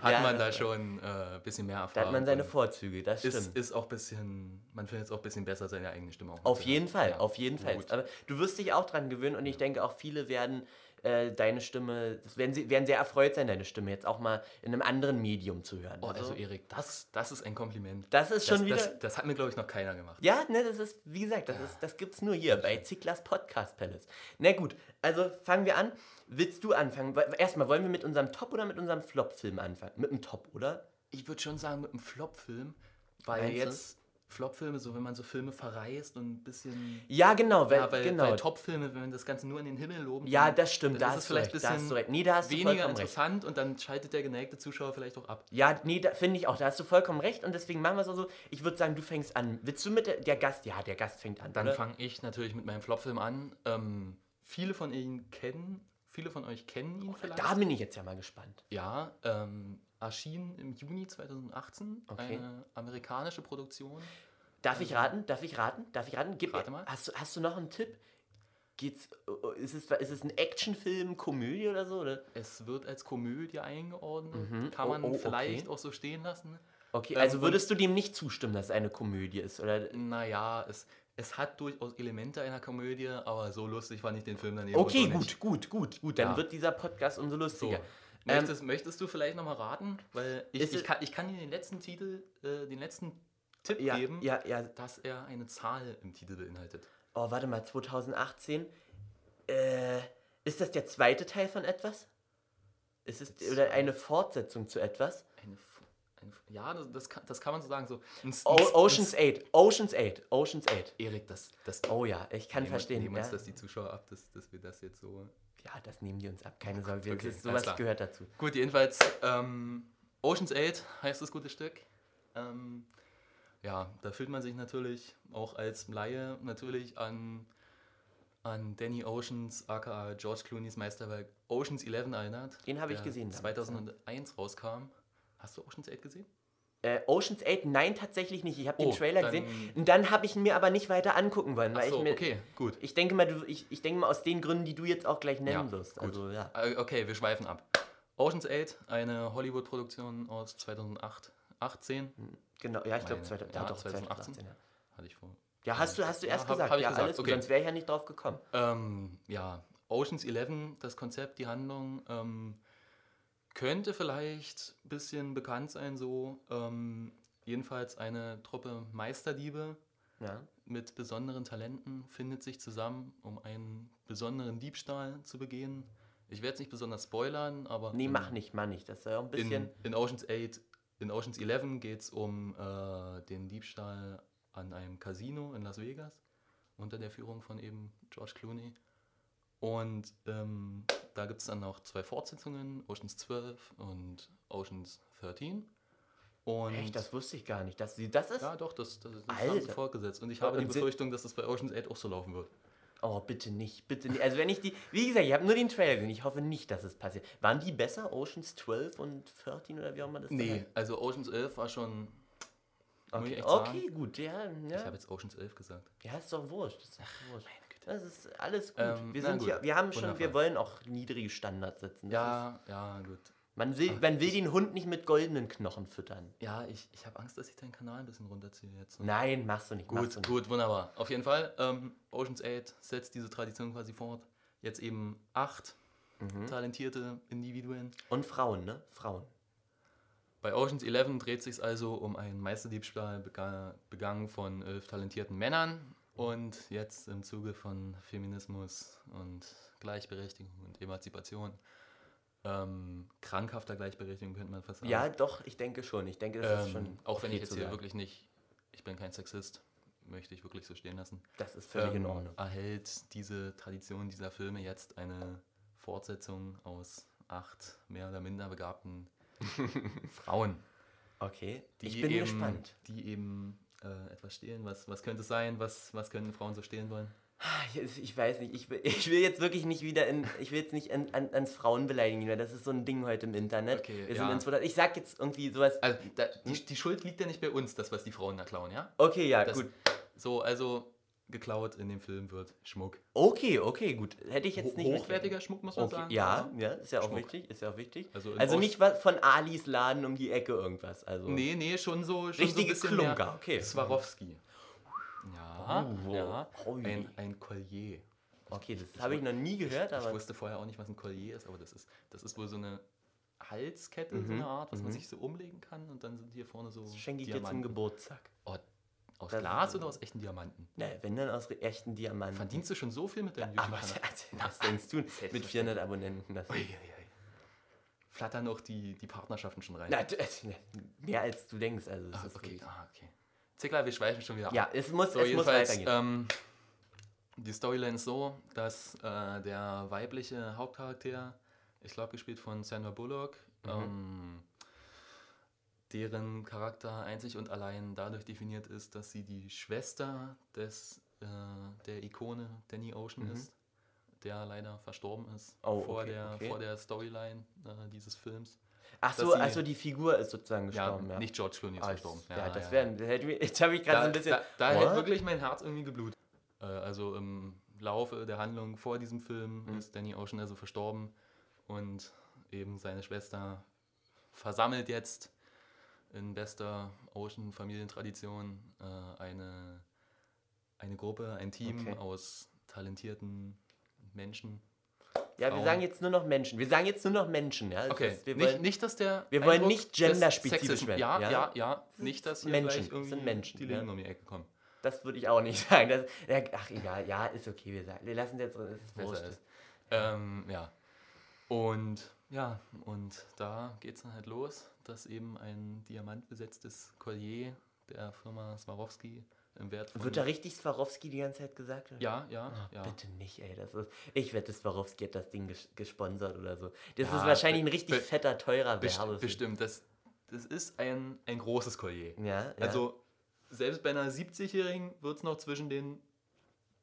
hat Ja, man da schon ein äh, bisschen mehr Erfahrung. Da hat man seine Vorzüge, das ist, stimmt. Ist auch ein bisschen, man findet es auch ein bisschen besser, seine eigene Stimme auch Auf jeden. Fall, Ja, auf jeden Fall. Aber du wirst dich auch dran gewöhnen und ich denke auch viele werden äh, deine Stimme, das werden, sie, werden sehr erfreut sein, deine Stimme jetzt auch mal in einem anderen Medium zu hören. Oh, also Erik, das, das ist ein Kompliment. Das ist schon wieder- Das, das hat mir, glaube ich, noch keiner gemacht. Ja, ne, das ist, wie gesagt, das, ist, das gibt's nur hier bei Zicklers Podcast Palace. Na gut, also fangen wir an. Willst du anfangen? Erstmal, wollen wir mit unserem Top oder mit unserem Flop-Film anfangen? Mit dem Top, oder? Ich würde schon sagen, mit einem Flop-Film, weil Meinst jetzt Flop-Filme, so wenn man so Filme verreist und ein bisschen. Ja, genau, weil- ja, weil, genau. weil Top-Filme, wenn man das Ganze nur in den Himmel loben. Ja, das stimmt, dann da ist es vielleicht recht, da ein bisschen recht. Nee, da hast weniger vollkommen recht. interessant und dann schaltet der geneigte Zuschauer vielleicht auch ab. Ja, nee, da finde ich auch, da hast du vollkommen recht und deswegen machen wir es auch so. Ich würde sagen, du fängst an. Willst du mit der, der Gast? Ja, der Gast fängt an. Dann fange ich natürlich mit meinem Flop-Film an. Ähm, viele von Ihnen kennen, viele von euch kennen ihn vielleicht. Da bin ich jetzt ja mal gespannt. Ja, ähm, erschien im Juni 2018 Okay. eine amerikanische Produktion. Darf ich raten? Darf ich raten? Darf ich raten? Gib, Rate mal. Hast, du, hast du noch einen Tipp? Geht's, ist, es, ist es ein Actionfilm, Komödie oder so? Oder? Es wird als Komödie eingeordnet. Mhm. Kann man Oh, oh, vielleicht okay. auch so stehen lassen. Okay, Ähm, also und- würdest du dem nicht zustimmen, dass es eine Komödie ist? Oder? Naja, es, es hat durchaus Elemente einer Komödie, aber so lustig fand ich den Film dann eben Okay, auch gut, gut, gut, gut. Dann Ja. wird dieser Podcast umso So. Lustiger. Möchtest, möchtest du vielleicht nochmal raten? Weil ich, ich, es- kann, ich kann dir den letzten Titel, äh, den letzten Tipp Ja, geben, ja, ja. dass er eine Zahl im Titel beinhaltet. Oh, warte mal, 2018. Äh, ist das der zweite Teil von etwas? Ist es oder eine Fortsetzung zu etwas? Eine, eine ja, das, das, kann, das kann man so sagen. So. Ein, O Ocean's ein S- 8, Ocean's 8, Ocean's 8. Erik, das, das. Oh ja, ich kann nehmen verstehen. Nehmen ja. uns das die Zuschauer ab, dass, dass wir das jetzt so. Ja, das nehmen die uns ab, keine Sorge. wir- Okay, das sowas gehört dazu. Gut, jedenfalls, ähm, Ocean's 8 heißt das gute Stück. Ähm, ja, da fühlt man sich natürlich auch als Laie natürlich an, an Danny Oceans, aka George Clooney's Meisterwerk Ocean's 11 erinnert. Den habe ich gesehen damals, 2001 rauskam. Hast du Ocean's 8 gesehen? Äh, Ocean's 8, nein, tatsächlich nicht. Ich habe Oh, den Trailer gesehen. Und dann habe ich ihn mir aber nicht weiter angucken wollen. Weil so, ich mir, okay, gut. Ich denke mal, du, ich, ich denke mal aus den Gründen, die du jetzt auch gleich nennen Ja, wirst. Also, ja. Äh, Okay, wir schweifen ab. Ocean's 8, eine Hollywood-Produktion aus 2008, 18. Genau, ja, ich glaube Meine- 2000, ja, doch, 2018, ja. Hatte ich vor. Ja, hast du, hast du erst hab- gesagt. hab ich ja, gesagt, alles okay. sonst wäre ich ja nicht drauf gekommen. Ähm, ja, Ocean's 11, das Konzept, die Handlung, ähm, könnte vielleicht ein bisschen bekannt sein so. Ähm, jedenfalls eine Truppe Meisterdiebe Ja. mit besonderen Talenten findet sich zusammen, um einen besonderen Diebstahl zu begehen. Ich werde es nicht besonders spoilern, aber... Nee, in- mach nicht, mach nicht. Das ist ja auch ein bisschen. in, in Ocean's 8, in Ocean's 11 geht es um äh, den Diebstahl an einem Casino in Las Vegas unter der Führung von eben George Clooney. Und ähm, da gibt es dann noch zwei Fortsetzungen, Ocean's 12 und Ocean's 13. Und Echt, das wusste ich gar nicht. Das, das ist. ja, doch, das, das, das haben sie fortgesetzt. Und ich habe die Und sie- Befürchtung, dass das bei Ocean's 8 auch so laufen wird. Oh, bitte nicht, bitte nicht. Also wenn ich die, wie gesagt, ich habe nur den Trailer gesehen. Ich hoffe nicht, dass es passiert. Waren die besser, Oceans 12 und 13 oder wie auch immer das Nee, heißt? also Ocean's 11 war schon. ich Okay, okay gut, ja, Ich ja. habe jetzt Ocean's 11 gesagt. Ja, ist doch wurscht. Ist, doch wurscht. Das ist alles gut. Ähm, wir sind gut, hier, wir haben schon, wir wundervoll. wollen auch niedrige Standards setzen. Das Ja, ja, gut. Ist, man will, man will den Hund nicht mit goldenen Knochen füttern. Ja, ich, ich habe Angst, dass ich deinen Kanal ein bisschen runterziehe jetzt. Nein, machst du nicht. machst du Gut, nicht. gut, wunderbar. Auf jeden Fall, ähm, Ocean's 8 setzt diese Tradition quasi fort. Jetzt eben acht Mhm. talentierte Individuen. Und Frauen, ne? Frauen. Bei Ocean's 11 dreht sich also um einen Meisterdiebstahl bega begangen von elf talentierten Männern. Und jetzt im Zuge von Feminismus und Gleichberechtigung und Emanzipation, ähm, krankhafter Gleichberechtigung könnte man fast sagen. Ja, doch, ich denke schon. Ich denke, das ist Ähm, schon. auch wenn ich jetzt hier sagen. wirklich nicht, ich bin kein Sexist, möchte ich wirklich so stehen lassen. Das ist völlig in Ordnung. Erhält diese Tradition dieser Filme jetzt eine Fortsetzung aus acht mehr oder minder begabten [LAUGHS] Frauen. Okay, Die ich bin eben, gespannt. Die eben äh, etwas stehlen. Was, was könnte es sein? Was, was können Frauen so stehlen wollen? Ich, ich weiß nicht, ich will, ich will jetzt wirklich nicht wieder in, ich will jetzt nicht an, an, ans Frauenbeleidigen, weil das ist so ein Ding heute im Internet. Okay, Wir ja. sind in 2000, ich sag jetzt irgendwie sowas. Also, da, die, die Schuld liegt ja nicht bei uns, das, was die Frauen da klauen, ja? Okay, ja, Das- gut. So, also geklaut in dem Film wird Schmuck. Okay, okay, gut. Hätte ich jetzt nicht hochwertiger mitgerechnet. Schmuck, muss man okay, sagen, Ja, ja, ist ja auch Schmuck. wichtig, ist ja auch wichtig. Also Also, nicht was von Alis Laden um die Ecke irgendwas. Also Nee, nee, schon so. Schon Richtige so Klunker, okay. Swarovski. Ja, Oh, ja. ui. Ein, ein Collier. Okay, das habe ich noch nie gehört, ich, aber- Ich wusste vorher auch nicht, was ein Collier ist, aber das ist, das ist wohl so eine Halskette, so Mhm, eine Art, was man mhm. sich so umlegen kann und dann sind hier vorne so. Das schenke ich dir zum Diamanten. Geburtstag. Oh, aus Das- Glas oder aus echten Diamanten? Na, wenn dann aus echten Diamanten. Verdienst du schon so viel mit deinem Aber YouTube-Kanal? was [LAUGHS] denkst du mit 400 Abonnenten? Das Ui, ui, ui. Flattern auch die, die Partnerschaften schon rein? Na, du- es- [LAUGHS] mehr als du denkst. Also, Ah, okay, ah, okay. Zickler, wir schweifen schon wieder ab. Ja, es muss- so, es muss weitergehen. Ähm, die Storyline ist so, dass äh, der weibliche Hauptcharakter, ich glaube gespielt von Sandra Bullock, Mhm. ähm, deren Charakter einzig und allein dadurch definiert ist, dass sie die Schwester des, äh, der Ikone Danny Ocean Mhm. ist, der leider verstorben ist Oh, vor, okay, der, okay. vor der Storyline äh, dieses Films. Ach so, sie- also die Figur ist sozusagen gestorben. ja, Ja, nicht George Clooney ist Ah, verstorben. Ja, wäre, das hätte mir- jetzt habe ich Da, gerade so ein bisschen. da, da hätte wirklich mein Herz irgendwie geblutet. Äh, also im Laufe der Handlung vor diesem Film Mhm. ist Danny Ocean also verstorben und eben seine Schwester versammelt jetzt in bester Ocean-Familientradition äh, eine, eine Gruppe, ein Team Okay. aus talentierten Menschen. Ja, wir sagen jetzt nur noch Menschen. Wir sagen jetzt nur noch Menschen, ja. Das Okay, ist- wir nicht, wollen, nicht, dass der. Wir wollen Eindruck nicht des genderspezifisch werden. Ja, ja, ja. Das Nicht, dass hier Menschen. gleich sind Menschen, die ja. Linken um die Ecke kommen. Das würde ich auch nicht [LAUGHS] sagen. Das, ja, ach, egal. Ja, ist okay. Wir, sagen, wir lassen es jetzt. Es ist wurscht. besser ist. Ähm, ja. Und ja, und da geht es dann halt los, dass eben ein diamantbesetztes Collier der Firma Swarovski im Wert von. Wird da richtig Swarovski die ganze Zeit gesagt? oder? Ja, ja, Ah, ja. Bitte nicht, ey. Das ist, ich wette, Swarovski hat das Ding ges gesponsert oder so. Das Ja, ist wahrscheinlich ein richtig fetter, teurer Best Werbefilm. bestimmt. Das, das ist ein, ein großes Collier. Ja, ja. Also, selbst bei einer 70-Jährigen wird es noch zwischen den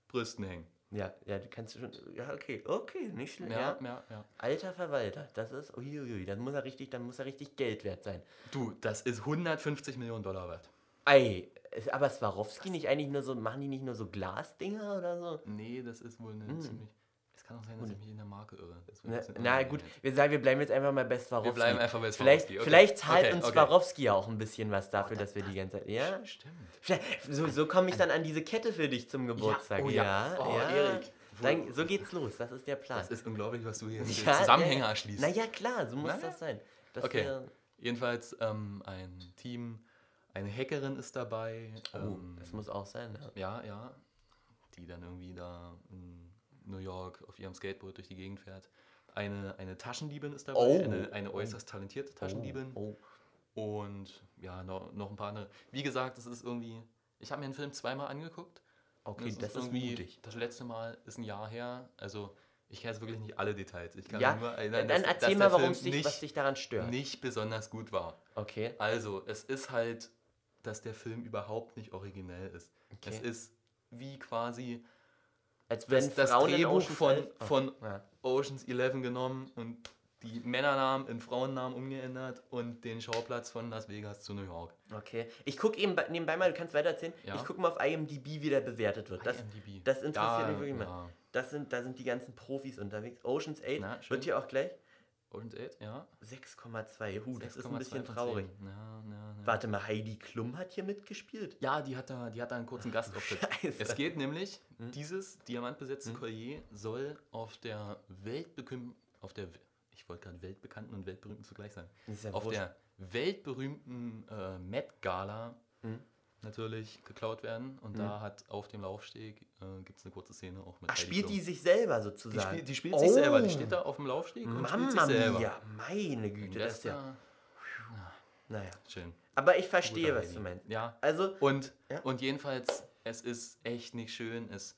Brüsten hängen. Ja, ja, du kannst schon. Ja, okay, okay, nicht schlecht. Ja, Ja, ja, ja. Alter Verwalter, das ist. Uiuiui, das muss er richtig, dann muss er richtig Geld wert sein. Du, das ist 150 Millionen Dollar wert. Ey, aber Swarovski nicht eigentlich nur so, machen die nicht nur so Glasdinger oder so? Nee, das ist wohl eine Hm. ziemlich. Kann auch sein, dass ich mich in der Marke irre. Na, na gut, wir sagen, wir bleiben jetzt einfach mal bei Swarovski. bleiben einfach bei Vielleicht, Swarovski, okay. vielleicht zahlt Okay, uns okay. Swarovski ja auch ein bisschen was dafür, dass wir die ganze Zeit. Ja, Stimmt. Vielleicht- So, so komme ich dann an diese Kette für dich zum Geburtstag. oh ja. Oh, ja. Erik. Dann, so geht's los, das ist der Plan. Das ist unglaublich, was du hier [LAUGHS] Ja, Zusammenhänge ja. erschließt. Na ja, klar, so muss Na ja. das sein. Das okay. Jedenfalls ähm, ein Team, eine Hackerin ist dabei. Oh, ähm, das muss auch sein, ja. Ja, ja. Die dann irgendwie da in New York auf ihrem Skateboard durch die Gegend fährt. Eine, eine Taschendiebin ist dabei, Oh. eine, eine Oh. äußerst talentierte Taschendiebin. Oh. Und ja, noch, noch ein paar andere. Wie gesagt, das ist irgendwie. Ich habe mir den Film zweimal angeguckt. Okay, Und das ist irgendwie. mutig. Das letzte Mal ist ein Jahr her. Also Ich kenne jetzt wirklich nicht alle Details. Ich kann Ja, nur erinnern, dann dass, erzähl dass mal, warum es dich- nicht, was dich daran stört. Nicht besonders gut war. Okay. Also, es ist halt, dass der Film überhaupt nicht originell ist. Okay. Es ist wie quasi Als das, wenn das Frauen in Drehbuch von, Elf- Oh, von ja. Oceans 11 genommen und die Männernamen in Frauennamen umgeändert und den Schauplatz von Las Vegas zu New York. Okay. Ich gucke eben bei- nebenbei mal, du kannst weitererzählen. Ja. Ich gucke mal auf IMDb, wie der bewertet wird. Das, IMDb. das interessiert Da, mich wirklich mal. ja. Das sind, da sind die ganzen Profis unterwegs. Oceans 8 Na, wird hier auch gleich Oceans 8, ja. 6,2. Huh, das ist ein 6,2 bisschen traurig. 10. Ja, ja, ja. Warte mal, Heidi Klum hat hier mitgespielt. Ja, die hat da, die hat da einen kurzen Gastauftritt. Scheiße. Es geht nämlich, Hm? dieses diamantbesetzte Collier soll auf der weltbeküm auf der, ich wollte gerade weltbekannten und weltberühmten zugleich sagen, auf wurscht. der weltberühmten äh, Met Gala Hm? Natürlich geklaut werden und Hm. da hat auf dem Laufsteg äh, gibt es eine kurze Szene auch mit Ach, Heidi spielt Klum. die sich selber die sozusagen? spielt, die spielt sich selber, die Oh. steht da auf dem Laufsteg und spielt sich selber. mia, meine Güte, das ist ja... Naja. Schön. Aber ich verstehe, was du meinst. Ja. Also, Und, Ja. und jedenfalls, es ist echt nicht schön. Es,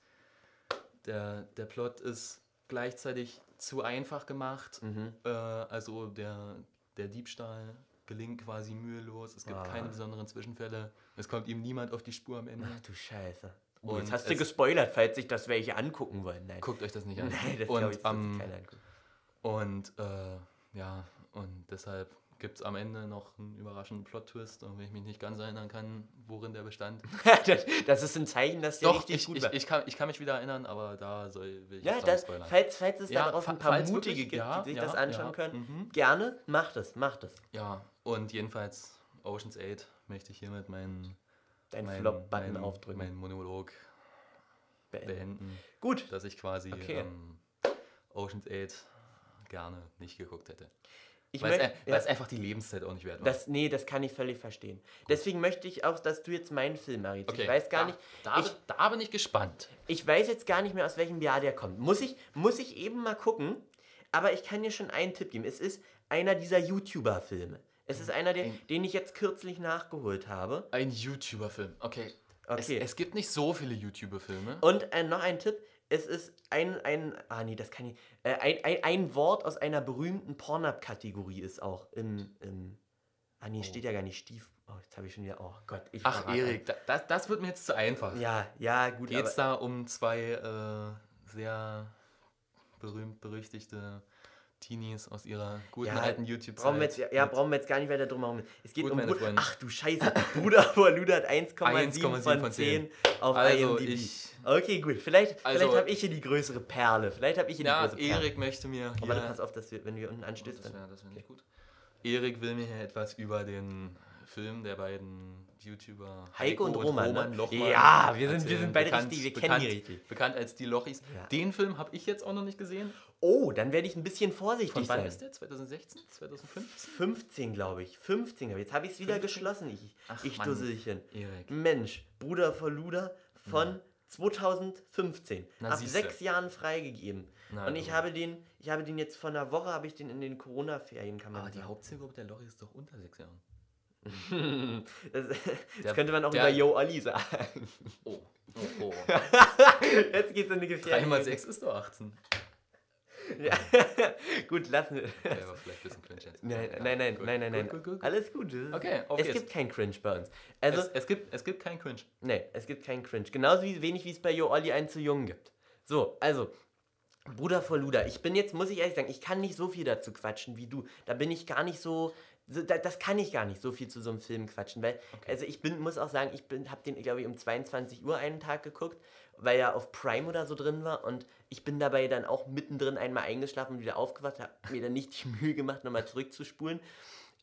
der, der Plot ist gleichzeitig zu einfach gemacht. Mhm. Äh, also der, der Diebstahl gelingt quasi mühelos. Es gibt Ah. keine besonderen Zwischenfälle. Es kommt ihm niemand auf die Spur am Ende. ach du Scheiße. Und Jetzt hast du es- gespoilert, falls sich das welche angucken wollen. Nein. Guckt euch das nicht an. Nein, das und, ich, das sich am- keiner angucken. Und äh, ja, und deshalb gibt es am Ende noch einen überraschenden Plot-Twist, und wenn ich mich nicht ganz erinnern kann, worin der bestand. [LAUGHS] das, das ist ein Zeichen, dass der Doch, richtig ich, gut ich, war. ich, kann, ich kann mich wieder erinnern, aber da soll will ich Ja, das, spoilern. falls, falls es Ja, da draußen fa- ein paar Mutige wirklich, gibt, ja, die sich ja, das anschauen können, mhm. gerne, macht es, macht es. Ja, und jedenfalls Ocean's 8 möchte ich hiermit meinen Deinen mein, Flop-Button mein, aufdrücken. meinen Monolog Beenden. beenden. Gut. Dass ich quasi Okay. ähm, Ocean's 8 gerne nicht geguckt hätte. Ich Weil es, möcht- ein- weil ja. es einfach die Lebenszeit auch nicht wert war. Das, nee, das kann ich völlig verstehen. Deswegen möchte ich auch, dass du jetzt meinen Film errätst. Okay, Ich weiß gar da- nicht. da ich, bin- da bin ich gespannt. Ich weiß jetzt gar nicht mehr, aus welchem Jahr der kommt. Muss ich, muss ich eben mal gucken. Aber ich kann dir schon einen Tipp geben. Es ist einer dieser YouTuber-Filme. Es ist einer, der, den ich jetzt kürzlich nachgeholt habe. Ein YouTuber-Film, okay. Okay. Es, es gibt nicht so viele YouTuber-Filme. Und äh, noch ein Tipp. Es ist ein, ein, ah nee, das kann ich, äh, ein, ein, ein Wort aus einer berühmten Pornhub-Kategorie ist auch im, im, ah nee, steht ja gar nicht Stief, oh, jetzt habe ich schon wieder, oh Gott. Ich Ach, Erik, da, das, das wird mir jetzt zu einfach. Ja, ja, gut, Geht es da um zwei äh, sehr berühmt-berüchtigte Teenies aus ihrer guten alten YouTube-Zeit? brauchen wir jetzt, ja, ja, brauchen wir jetzt gar nicht weiter drum herum. Es geht Gut, um meine Freunde. ach du Scheiße, Bruder vor Luda hat 1,7 1,7 von von 10 10. auf Also, IMDb. ich- okay, gut, vielleicht, Also- vielleicht habe ich hier die größere Perle. Vielleicht habe ich hier Ja, die größere Perle. Erik möchte mir Aber dann pass auf, dass wir, wenn wir unten anstößt, Das dann... wäre wär nicht gut. Erik will mir hier etwas über den Film der beiden YouTuber Heiko und Roman, ne? Lochmann Ja, wir sind- wir sind beide bekannt, richtig, wir kennen bekannt, die richtig. Bekannt als die Lochis. Ja. Den Film habe ich jetzt auch noch nicht gesehen. Oh, dann werde ich ein bisschen vorsichtig Von wann sein. ist der? 2016? 2015? 15, glaube ich. 15, glaube ich. Jetzt habe ich es wieder 15? geschlossen, ich, Ach, ich Mann, Dusselchen. Erik. Mensch, Bruder vor Luder von 2015. Na, Ab siehste. sechs Jahren freigegeben. Na, Und ich du. habe den, ich habe den jetzt vor einer Woche, habe ich den in den Corona-Ferien, kann man Aber die. Hauptzielgruppe der Lochis ist doch unter sechs Jahren. [LAUGHS] das, das könnte man auch der- über Yo Olli sagen. Oh, oh, oh. [LAUGHS] Jetzt geht's in die gefährliche... 3 mal 6 ist doch 18. Ja. [LAUGHS] gut, lassen wir. Der war vielleicht ein bisschen cringe jetzt. Nein, Ja, nein, nein, gut, nein, nein, nein. gut, gut. Alles gut. das Okay, auf Es geht's. gibt kein Cringe bei uns. Also, es, es, gibt, es gibt keinen Cringe. Nee, es gibt keinen Cringe. Genauso wie, wenig wie es bei Jo Olli einen zu jung gibt. So, also, Bruder vor Luder. Ich bin jetzt, muss ich ehrlich sagen, ich kann nicht so viel dazu quatschen wie du. Da bin ich gar nicht so. So da, das kann ich gar nicht so viel zu so einem Film quatschen. Weil, also ich bin, muss auch sagen, ich bin, habe den, glaube ich, um 22 Uhr einen Tag geguckt, weil er auf Prime oder so drin war. Und ich bin dabei dann auch mittendrin einmal eingeschlafen und wieder aufgewacht, habe mir dann nicht die [LAUGHS] Mühe gemacht, nochmal zurückzuspulen.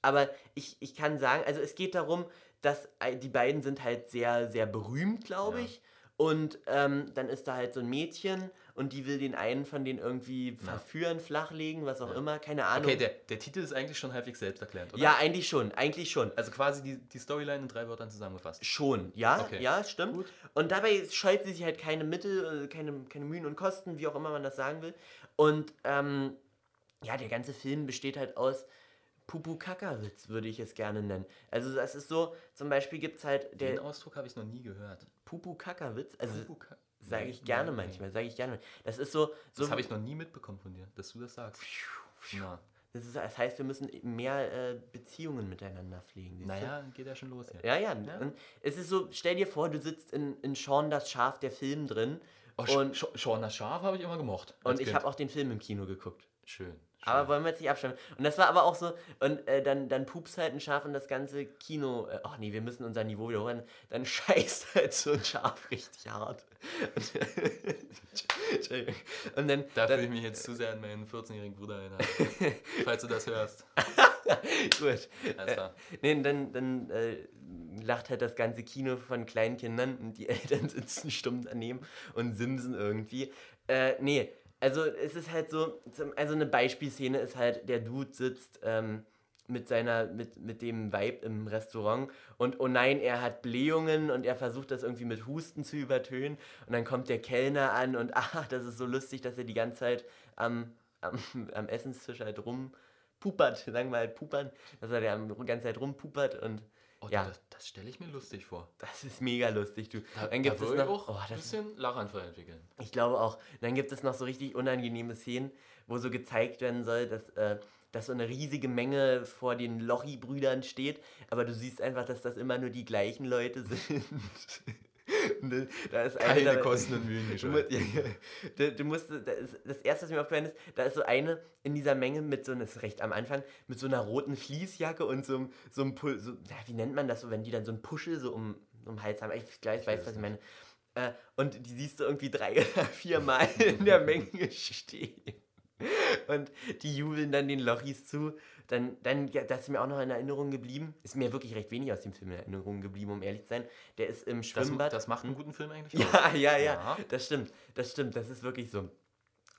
Aber ich, ich kann sagen, also es geht darum, dass die beiden sind halt sehr, sehr berühmt, glaube ich. Und ähm, dann ist da halt so ein Mädchen und die will den einen von denen irgendwie verführen, flachlegen, was auch immer, keine Ahnung. Okay, der, der Titel ist eigentlich schon halbwegs selbsterklärend, oder? ja, eigentlich schon, eigentlich schon. Also quasi die, die Storyline in drei Wörtern zusammengefasst. Schon, ja, Okay. ja, stimmt. Und dabei scheut sie sich halt keine Mittel, äh, keine, keine Mühen und Kosten, wie auch immer man das sagen will. Und ähm, ja, der ganze Film besteht halt aus Pupu-Kaka-Witz, würde ich es gerne nennen. Also das ist so, zum Beispiel gibt es halt Den Ausdruck habe ich noch nie gehört. Pupu-Kaka-Witz, also Pupu-Ka- Sage ich gerne manchmal, sage ich gerne. Das ist so. so Das habe ich noch nie mitbekommen von dir, dass du das sagst. Na, das, ist, das heißt, wir müssen mehr äh, Beziehungen miteinander pflegen. siehst du? naja, geht ja schon los. Ja, ja. Und es ist so, stell dir vor, du sitzt in, in Sean das Schaf, der Film drin. Oh, und, Sch- Sean das Schaf habe ich immer gemocht. und ich habe auch den Film im Kino geguckt. Schön. Aber wollen wir jetzt nicht abstimmen. Und das war aber auch so, und äh, dann, dann pupst halt ein Schaf und das ganze Kino, äh, ach nee, wir müssen unser Niveau wieder holen. Dann [LAUGHS] scheißt halt so ein Schaf richtig hart. [LAUGHS] Und dann, Da fühle ich mich jetzt zu sehr an meinen 14-jährigen Bruder erinnert. [LAUGHS] Falls du das hörst. Gut. Alles klar. Äh, nee, dann, dann äh, lacht halt das ganze Kino von kleinen Kindern und die Eltern sitzen stumm daneben und simsen irgendwie. Äh, nee, also es ist halt so, also eine Beispielszene ist halt, der Dude sitzt ähm, mit seiner, mit, mit dem Vibe im Restaurant und oh nein, er hat Blähungen und er versucht das irgendwie mit Husten zu übertönen und dann kommt der Kellner an und ach, [LAUGHS] das ist so lustig, dass er die ganze Zeit am, am, am Essenstisch halt rumpupert, sagen wir halt pupern, dass er die ganze Zeit rumpupert und Oh, ja, Das, das stelle ich mir lustig vor. das ist mega lustig, du. Da, Dann gibt da es noch, auch oh, ein bisschen Lachanfall entwickeln. ich glaube auch. Dann gibt es noch so richtig unangenehme Szenen, wo so gezeigt werden soll, dass, äh, dass so eine riesige Menge vor den Lochi-Brüdern steht, aber du siehst einfach, dass das immer nur die gleichen Leute [LAUGHS] sind. [LAUGHS] Da- da ist eine Keine dabei- Kosten und Mühen gescheut. [LAUGHS] Du, du musst, da ist, das erste, was mir aufgefallen ist, da ist so eine in dieser Menge mit so, das ist recht am Anfang, mit so einer roten Fließjacke und so, einem- so einem, Pul- so, wie nennt man das so, wenn die dann so einen Puschel so um, um den Hals haben. Ich gleich weiß, was ich meine. Äh, und die siehst du irgendwie drei [LAUGHS] oder vier Mal in der Menge stehen. Und die jubeln dann den Lochis zu. Dann, dann, ja, das ist mir auch noch in Erinnerung geblieben. Ist mir wirklich recht wenig aus dem Film in Erinnerung geblieben, um ehrlich zu sein. Der ist im Das, Schwimmbad. das macht einen guten Film eigentlich [LAUGHS] Ja, aus. ja, ja, Das stimmt. Das stimmt. Das ist wirklich so.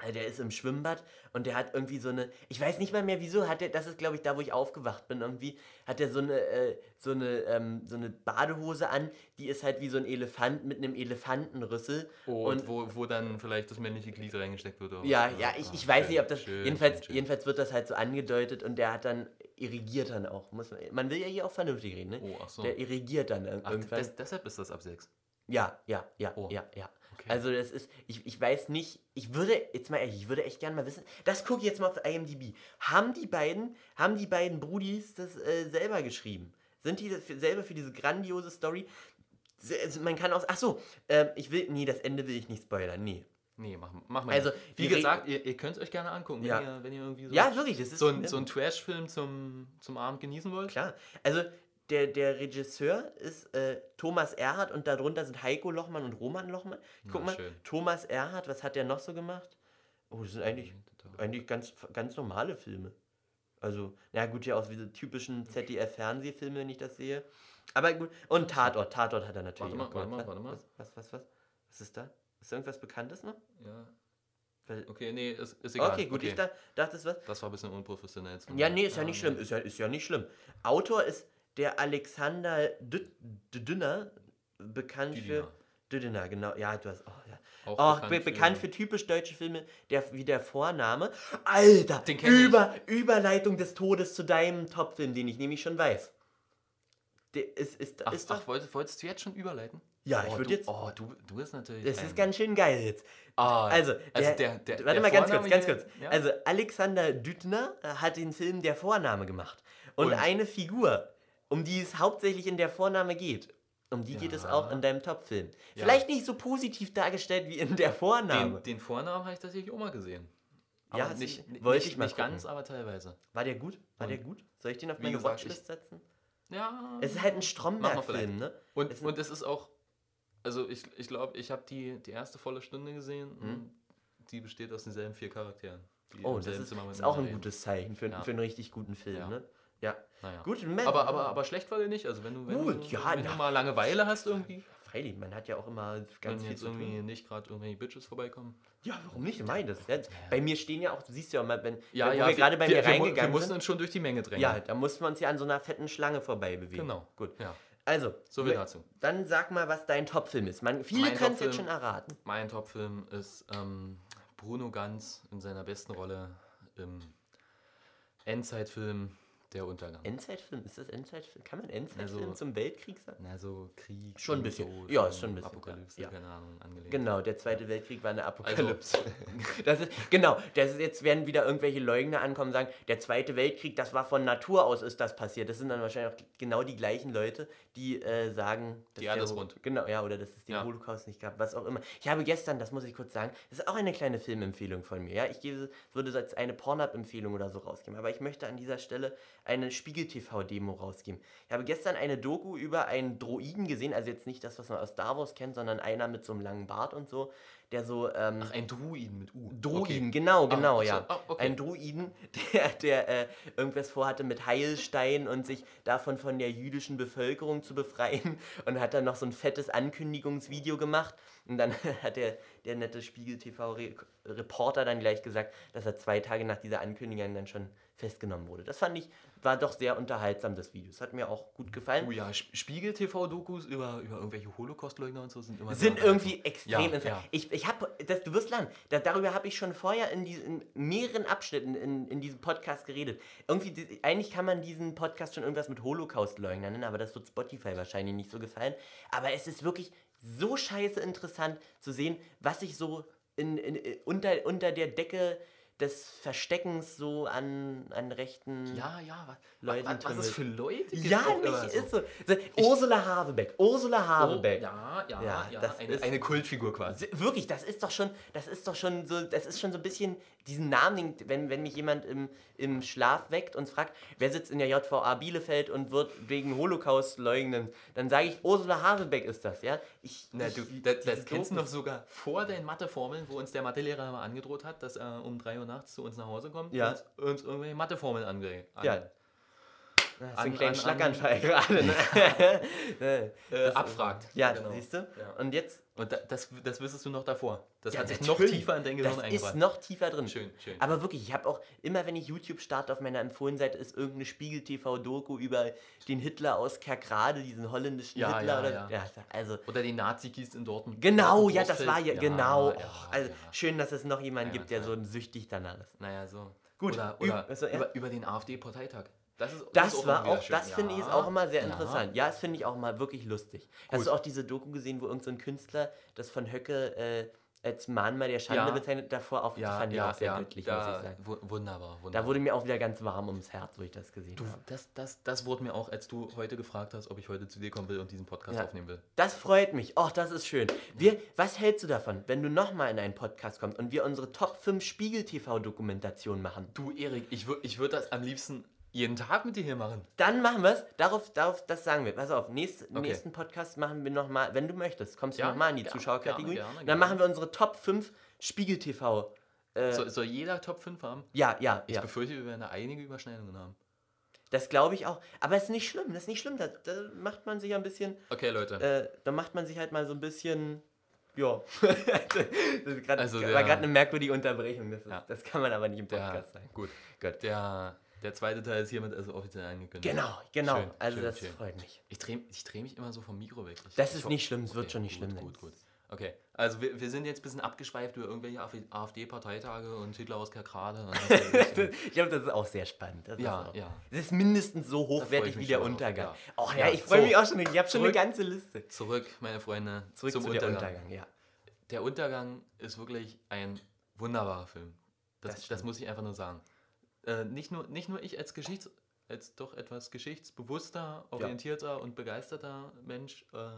Äh, Der ist im Schwimmbad und der hat irgendwie so eine. Ich weiß nicht mal mehr wieso, hat der, das ist glaube ich da, wo ich aufgewacht bin, irgendwie, hat der so eine, äh, so eine, ähm, so eine Badehose an, die ist halt wie so ein Elefant mit einem Elefantenrüssel. Und, und wo, wo dann vielleicht das männliche Glied reingesteckt wird. Oder ja, was. ja, ich, Ah, ich weiß schön, nicht, ob das. schön, jedenfalls, schön, jedenfalls wird das halt so angedeutet und der hat dann irrigiert dann auch. Muss man, man will ja hier auch vernünftig reden, ne? Oh, ach so. Der irrigiert dann Ach, irgendwann. des, deshalb ist das ab 6. Ja, ja, ja, Oh. ja, ja. Okay. Also das ist, ich, ich weiß nicht, ich würde, jetzt mal ehrlich, ich würde echt gerne mal wissen, das gucke ich jetzt mal auf IMDb. Haben die beiden, haben die beiden Brudis das äh, selber geschrieben? Sind die selber für diese grandiose Story? Also man kann auch, ach so, ähm, ich will, nee, das Ende will ich nicht spoilern, nee. Nee, mach, mach mal. Also, wie gesagt, ihr, ihr könnt es euch gerne angucken, Ja. wenn, ihr, wenn ihr irgendwie so, Ja, wirklich, das ist- so, ein, so ein Trash-Film zum, zum Abend genießen wollt. Klar, also der, der Regisseur ist äh, Thomas Erhardt und darunter sind Heiko Lochmann und Roman Lochmann. Guck Na, mal, schön. Thomas Erhardt, was hat der noch so gemacht? Oh, das sind eigentlich, eigentlich ganz, ganz normale Filme. Also, na gut, ja auch diese typischen ZDF-Fernsehfilme, wenn ich das sehe. Aber gut, und Tatort, Tatort hat er natürlich Warte mal, auch warte gemacht. mal, warte mal. Was, was, was, was? Was ist da? Ist da irgendwas Bekanntes noch? Ja. Okay, nee, ist, ist egal. Okay, gut, ich da, dachte, es was. Das war ein bisschen unprofessionell. Ja, nee, ist ja nicht schlimm. Ist ja, ist ja nicht schlimm. Autor ist der Alexander Dü- Dü- Dünner, bekannt Düdiner. für. Düdiner, genau. Ja, du hast. Oh, ja. Auch oh, bekannt be für- bekannt für typisch deutsche Filme, der, wie der Vorname. Alter! Kenn ich. Über, Überleitung des Todes zu deinem Topfilm, den ich nämlich schon weiß. Der ist, ist, Ach, ist doch. ach wolltest, wolltest du jetzt schon überleiten? Ja, ich oh, würd du, jetzt- Oh, du, du bist natürlich. Das ein- ist ganz schön geil jetzt. Ah, also, also der, der- warte mal ganz kurz, ganz kurz. ja? Also Alexander Düttner äh, hat den Film Der Vorname gemacht. Und, Und? eine Figur, um die es hauptsächlich in der Vorname geht, um die geht es Ja. auch in deinem Top-Film. Ja. Vielleicht nicht so positiv dargestellt wie in der Vorname. Den, den Vornamen habe ich tatsächlich auch mal gesehen. Ja, Aber hast nicht, nicht, wollte nicht, ich mal nicht ganz, aber teilweise. War der gut? War Und der gut? Soll ich den auf meine gesagt, Watchlist ich- setzen? Ja. Es ist halt ein Stromberg-Film, ne? Und, Es- und es ist auch, also ich glaube, ich, glaub, ich habe die, die erste volle Stunde gesehen und die besteht aus denselben vier Charakteren. Hm? Oh, das ist, ist auch ein gutes Zeichen für, Ja. für einen richtig guten Film, Ja. ne? Ja. Naja. Gut, Mensch. aber, aber, aber schlecht war der nicht. Also wenn du, wenn Gut, du, ja, wenn du mal Langeweile hast irgendwie, Freilich, man hat ja auch immer ganz wenn viel jetzt zu irgendwie tun. nicht gerade irgendwelche Bitches vorbeikommen. Ja, warum nicht? Ich meine das. Ja, bei mir stehen ja auch, du siehst ja auch mal, wenn Ja, wo ja, wir gerade bei wir, mir wir, mu- wir reingegangen mussten sind. uns schon durch die Menge drängen. Ja, da mussten wir uns ja an so einer fetten Schlange vorbei bewegen. Genau. Gut. Ja. Also, So viel wir- dazu. Dann sag mal, was dein Topfilm ist. Man, viele können es jetzt schon erraten. Mein Topfilm ist ähm, Bruno Ganz in seiner besten Rolle im Endzeitfilm Der Untergang. Endzeitfilm, ist das Endzeitfilm? Kann man Endzeitfilm Also- zum Weltkrieg sagen? Na, so Krieg. Schon ein bisschen. Tod ja, ist schon ein bisschen. Apokalypse, ja. keine Ahnung, angelegt. Genau, der Zweite Weltkrieg war eine Apokalypse. Also- [LAUGHS] das ist, genau, das ist, jetzt werden wieder irgendwelche Leugner ankommen und sagen, der Zweite Weltkrieg, das war von Natur aus ist das passiert. Das sind dann wahrscheinlich auch genau die gleichen Leute, die äh, sagen, dass Die Erde der ist Ho- rund. Genau, ja, oder dass es den Ja. Holocaust nicht gab, was auch immer. Ich habe gestern, das muss ich kurz sagen, das ist auch eine kleine Filmempfehlung von mir. Ja, ich gebe, würde so als eine Pornhub-Empfehlung oder so rausgeben. Aber ich möchte an dieser Stelle eine Spiegel-TV-Demo rausgeben. Ich habe gestern eine Doku über einen Droiden gesehen, also jetzt nicht das, was man aus Star Wars kennt, sondern einer mit so einem langen Bart und so, der so. Ähm, Ach, ein Druiden mit U. Druiden, Okay. genau, Ah, genau, so, ja. ah, okay. Ein Druiden, [LAUGHS] der, der äh, irgendwas vorhatte mit Heilstein und sich davon von der jüdischen Bevölkerung zu befreien [LAUGHS] und hat dann noch so ein fettes Ankündigungsvideo gemacht. Und dann [LAUGHS] hat der, der nette Spiegel-TV-Reporter dann gleich gesagt, dass er zwei Tage nach dieser Ankündigung dann schon festgenommen wurde. Das fand ich, war doch sehr unterhaltsam, das Video. Das hat mir auch gut gefallen. Oh ja, Sp- Spiegel-TV-Dokus über, über irgendwelche Holocaust-Leugner und so sind immer sind irgendwie extrem ja, interessant. ja. Ich, ich habe, das, du wirst lernen, da, darüber habe ich schon vorher in, diesen, in mehreren Abschnitten in, in diesem Podcast geredet. Irgendwie, eigentlich kann man diesen Podcast schon irgendwas mit Holocaust-Leugnern nennen, aber das wird Spotify wahrscheinlich nicht so gefallen. Aber es ist wirklich so scheiße interessant zu sehen, was sich so in, in, unter, unter der Decke des Versteckens so an, an rechten Ja, ja, was, was, was es für Leute. Ja, nicht, immer ist so. so Ursula Habebeck. Ursula Habebeck. Oh, ja, ja, Ja, ja, das eine, ist- eine Kultfigur quasi. Wirklich, das ist doch schon, das ist doch schon so, das ist schon so ein bisschen diesen Namen, den- wenn, wenn mich jemand im, im Schlaf weckt und fragt, wer sitzt in der JVA Bielefeld und wird wegen Holocaust leugnen, dann sage ich, Ursula Habebeck ist das, ja. Ich, Na, ich, du, das, das kennst du noch sogar vor deinen Matheformeln, wo uns der Mathelehrer mal angedroht hat, dass er um 3 Uhr nachts zu uns nach Hause kommt Ja. und uns irgendwelche Matheformeln ange an, Ja. Das ist ein an- kleiner an- Schlaganfall gerade. Ne? [LAUGHS] äh, Das- abfragt. Ja, Genau. siehst du? Ja. Und jetzt Und da, das, das wüsstest du noch davor. Das Ja, hat sich natürlich. noch tiefer in dein Gehirn Das eingebrannt. ist noch tiefer drin. Schön, schön. Aber wirklich, ich habe auch, immer wenn ich YouTube starte auf meiner Empfohlenseite, ist irgendeine Spiegel-TV-Doku über den Hitler aus Kerkrade, diesen holländischen Ja, Hitler. ja, oder, ja. also, Oder die Nazi-Kies in Dortmund. genau, Dortmund ja, das war ja, genau. Ja, Och, also, ja. Schön, dass es noch jemanden Ja, gibt, der so süchtig danach ist. Naja, so. Gut, Oder, oder also, ja. über, über den AfD-Parteitag. Das, ist, Das ist war auch, schön. das finde ich ist Ja, auch immer sehr ja. interessant. Ja, das finde ich auch mal wirklich lustig. Hast Gut. du auch diese Doku gesehen, wo irgendein so Künstler das von Höcke äh, als Mahnmal der Schande Ja. bezeichnet, davor auch, das Ja, fand ich ja, auch sehr ja, göttlich, da, muss ich sagen. wu- Wunderbar, wunderbar. Da wurde mir auch wieder ganz warm ums Herz, wo ich das gesehen Du, habe. das, das, das wurde mir auch, als du heute gefragt hast, ob ich heute zu dir kommen will und diesen Podcast Ja. aufnehmen will. Das freut mich. Och, das ist schön. Wir, was hältst du davon, wenn du nochmal in einen Podcast kommst und wir unsere Top 5 Spiegel-TV-Dokumentation machen? Du, Erik, ich würde ich würd das am liebsten jeden Tag mit dir hier machen. Dann machen wir es. Darauf, darauf, das sagen wir. Pass auf, nächst, Okay. nächsten Podcast machen wir nochmal, wenn du möchtest, kommst du Ja, nochmal in die gerne, Zuschauerkategorie. gerne, gerne, Dann machen wir unsere Top 5 Spiegel-TV. Äh, Soll, soll jeder Top 5 haben? ja, ja, Ich ja. befürchte, wir werden da einige Überschneidungen haben. Das glaube ich auch. Aber es ist nicht schlimm, das ist nicht schlimm. Da, da macht man sich ein bisschen, Okay, Leute. äh, da macht man sich halt mal so ein bisschen, ja. [LAUGHS] das grad, Also war der- gerade eine merkwürdige Unterbrechung. Das, ist, Ja. das kann man aber nicht im der, Podcast sagen. gut. Gut. Der, der zweite Teil ist hiermit also offiziell angekündigt. Genau, genau. Schön, also schön, das schön. freut mich. Ich drehe ich dreh mich immer so vom Mikro weg. Ich, Das ist nicht schlimm, es wird schon nicht gut, schlimm sein. Gut, gut. Okay, also wir, wir sind jetzt ein bisschen abgeschweift über irgendwelche AfD-Parteitage und Hitler aus Kerkrade. ich. [LAUGHS] glaube, das ist auch sehr spannend. Das Ja, ist auch, ja. Das ist mindestens so hochwertig wie der Untergang. ja. Oh ja, Ja, ich freue so. mich auch schon. Ich habe schon eine ganze Liste. Zurück, meine Freunde, Zurück zum zu der Untergang. Untergang, ja. Der Untergang ist wirklich ein wunderbarer Film. Das, Das das, muss ich einfach nur sagen. Äh, nicht, nur, nicht nur ich als Geschichts als doch etwas geschichtsbewusster, orientierter und begeisterter Mensch äh,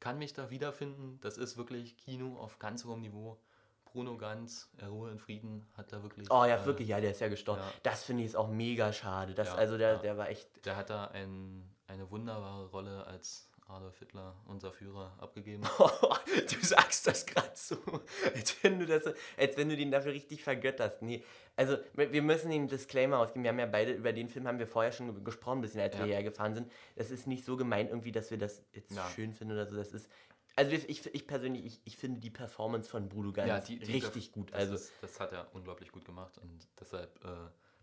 kann mich da wiederfinden. Das ist wirklich Kino auf ganz hohem Niveau. Bruno Ganz, er Ruhe in Frieden, hat da wirklich. Oh ja, äh, wirklich, ja, der ist ja gestorben. ja. Das finde ich ist auch mega schade. Das, Ja, also der, ja. der war echt. Der hat da ein, eine wunderbare Rolle als Adolf Hitler, unser Führer, abgegeben. [LAUGHS] du sagst das gerade so, als wenn du das, als wenn du den dafür richtig vergötterst. Nee, also wir wir müssen den Disclaimer ausgeben. Wir haben ja beide über den Film haben wir vorher schon ge- gesprochen, ein bisschen, als wir Ja. hierher gefahren sind. Das ist nicht so gemeint irgendwie, dass wir das jetzt Ja. schön finden oder so. Das ist also wir- ich, ich persönlich, ich, ich finde die Performance von Bruno Ganz Ja, die, die richtig gut. Das, Also ist, das hat er unglaublich gut gemacht und deshalb äh,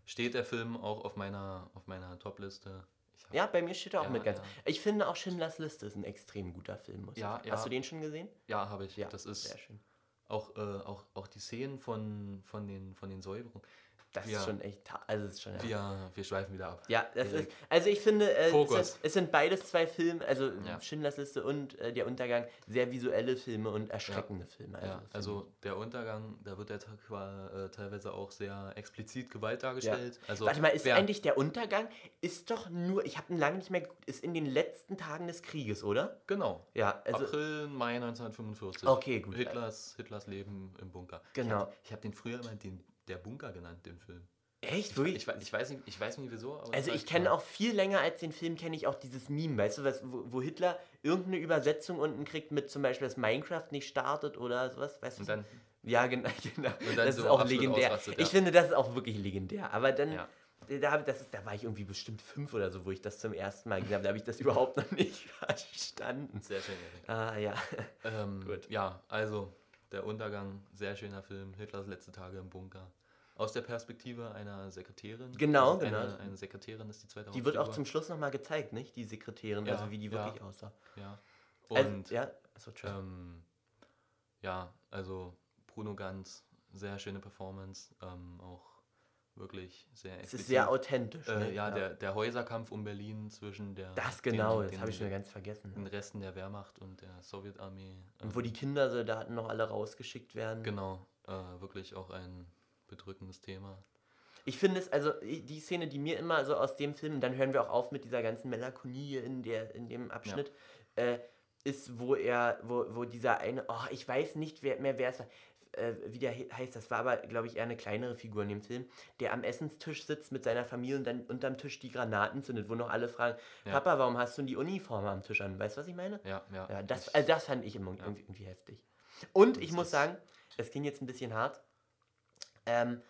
steht der Film auch auf meiner, auf meiner Top-Liste. Ja, bei mir steht er auch Ja, mit ganz. ja. Ich finde auch Schindlers Liste ist ein extrem guter Film. Muss Ja, ja. Hast du den schon gesehen? Ja, habe ich. Ja, das ist sehr schön. Auch, äh, auch, auch die Szenen von, von, den, von den Säuberungen. Das Wir- ist schon echt, also ist schon. Wir, wir schweifen wieder ab. Ja, das ist, also ich finde, äh, es, sind, es sind beides zwei Filme, also Ja. Schindlers Liste und äh, Der Untergang, sehr visuelle Filme und erschreckende Filme. Also, Ja, also der Untergang, da wird ja äh, teilweise auch sehr explizit Gewalt dargestellt. Also Warte mal, ist wer- eigentlich der Untergang, ist doch nur, ich habe ihn lange nicht mehr ist in den letzten Tagen des Krieges, oder? Genau. Ja, also, April, Mai 1945. Okay, gut. Hitlers, Hitlers Leben im Bunker. Genau. Ich habe hab den früher immer den, der Bunker genannt, den Film. echt, Ich, wirklich? ich, we- ich, weiß nicht, ich weiß nicht wieso. Also ich kenne auch viel länger als den Film, kenne ich auch dieses Meme, weißt du, was, wo, wo Hitler irgendeine Übersetzung unten kriegt mit zum Beispiel, dass Minecraft nicht startet oder sowas, weißt du? Und dann- ja, genau, [LAUGHS] genau. Und dann das so ist auch legendär. ausrastet, Ich ja. finde, das ist auch wirklich legendär. Aber dann, Ja. da, das ist, da war ich irgendwie bestimmt fünf oder so, wo ich das zum ersten Mal gesehen habe. Da habe ich das [LAUGHS] überhaupt noch nicht [LAUGHS] verstanden. Sehr schön. Erik. Ah, ja. Ähm, Gut. Ja, also der Untergang, sehr schöner Film. Hitlers letzte Tage im Bunker. Aus der Perspektive einer Sekretärin. Genau, Also genau. Eine, eine Sekretärin ist die zweite Die wird auch zum Schluss nochmal gezeigt, nicht? Die Sekretärin, Ja, also wie die ja. wirklich aussah. Ja. Also, Und ja, achso, tschüss. ähm, ja, also Bruno Ganz, sehr schöne Performance. Ähm, auch wirklich sehr Es ist sehr authentisch. Äh, ne? ja, Der, der Häuserkampf um Berlin zwischen der. Das genau, den- das habe ich schon ganz vergessen. Den Resten der Wehrmacht und der Sowjetarmee. Und wo die Kindersoldaten noch alle rausgeschickt werden. Genau, äh, wirklich auch ein bedrückendes Thema. Ich finde es, also die Szene, die mir immer so aus dem Film, dann hören wir auch auf mit dieser ganzen Melancholie in, der, in dem Abschnitt, äh, ist, wo er, wo, wo dieser eine, oh, ich weiß nicht wer, mehr, wer es war, äh, wie der he- heißt, das war aber, glaube ich, eher eine kleinere Figur in dem Film, der am Essenstisch sitzt mit seiner Familie und dann unterm Tisch die Granaten zündet, wo noch alle fragen, Ja. Papa, warum hast du die Uniform am Tisch an? Weißt du, was ich meine? Ja, ja. Ja, das, also das fand ich irgendwie, irgendwie heftig. Und ich muss sagen, das klingt jetzt ein bisschen hart. Ähm,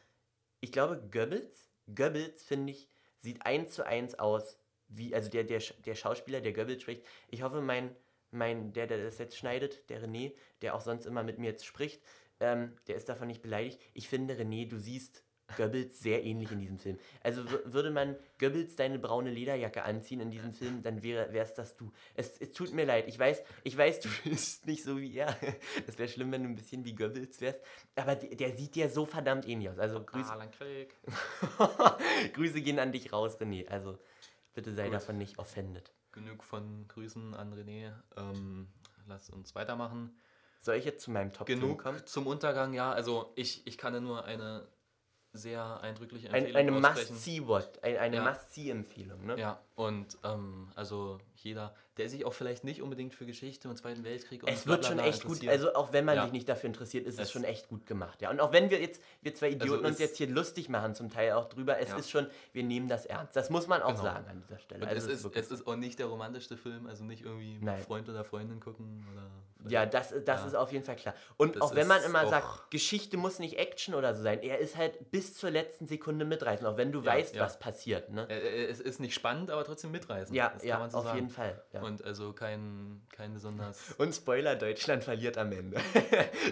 ich glaube, Goebbels, Goebbels, finde ich, sieht eins zu eins aus, wie, also der, der, der Schauspieler, der Goebbels spricht. Ich hoffe, mein, mein, der, der das jetzt schneidet, der René, der auch sonst immer mit mir jetzt spricht, ähm, der ist davon nicht beleidigt. Ich finde, René, du siehst Goebbels sehr ähnlich in diesem Film. Also wür- würde man Goebbels deine braune Lederjacke anziehen in diesem Film, dann wäre es das du. Es, es tut mir leid. Ich weiß, ich weiß, du [LAUGHS] bist nicht so wie er. Es wäre schlimm, wenn du ein bisschen wie Goebbels wärst. Aber der, der sieht dir so verdammt ähnlich aus. Also Grüße, Alan Craig. [LAUGHS] Grüße gehen an dich raus, René. Also bitte sei Gut. davon nicht offended. Genug von Grüßen an René. Ähm, lass uns weitermachen. Soll ich jetzt zu meinem top Genug kommen? zum Untergang, ja. Also ich, ich kann nur eine sehr eindrückliche Ein, Empfehlung eine aussprechen. Must-See-What, ein, eine Ja. Must-See-Empfehlung, ne? Ja, und ähm, also jeder, der sich auch vielleicht nicht unbedingt für Geschichte und Zweiten Weltkrieg und Es wird schon echt gut, also auch wenn man Ja. sich nicht dafür interessiert, ist es, Es- schon echt gut gemacht, ja. Und auch wenn wir jetzt, wir zwei Idioten uns es- jetzt hier lustig machen, zum Teil auch drüber, es Ja. ist schon, wir nehmen das ernst. Das muss man auch Genau. sagen an dieser Stelle. Also es, ist, es ist auch nicht der romantischste Film, also nicht irgendwie mit Nein. Freund oder Freundin gucken oder. Ja, das, das Ja. ist auf jeden Fall klar. Und Das auch wenn man immer sagt, Geschichte muss nicht Action oder so sein, er ist halt bis zur letzten Sekunde mitreißen, auch wenn du weißt, was passiert. Ne? Äh, äh, Es ist nicht spannend, aber trotzdem mitreißend. Ja, das ja, so auf sagen. jeden Fall. Ja. Und also kein, kein besonders. Und Spoiler, Deutschland verliert am Ende.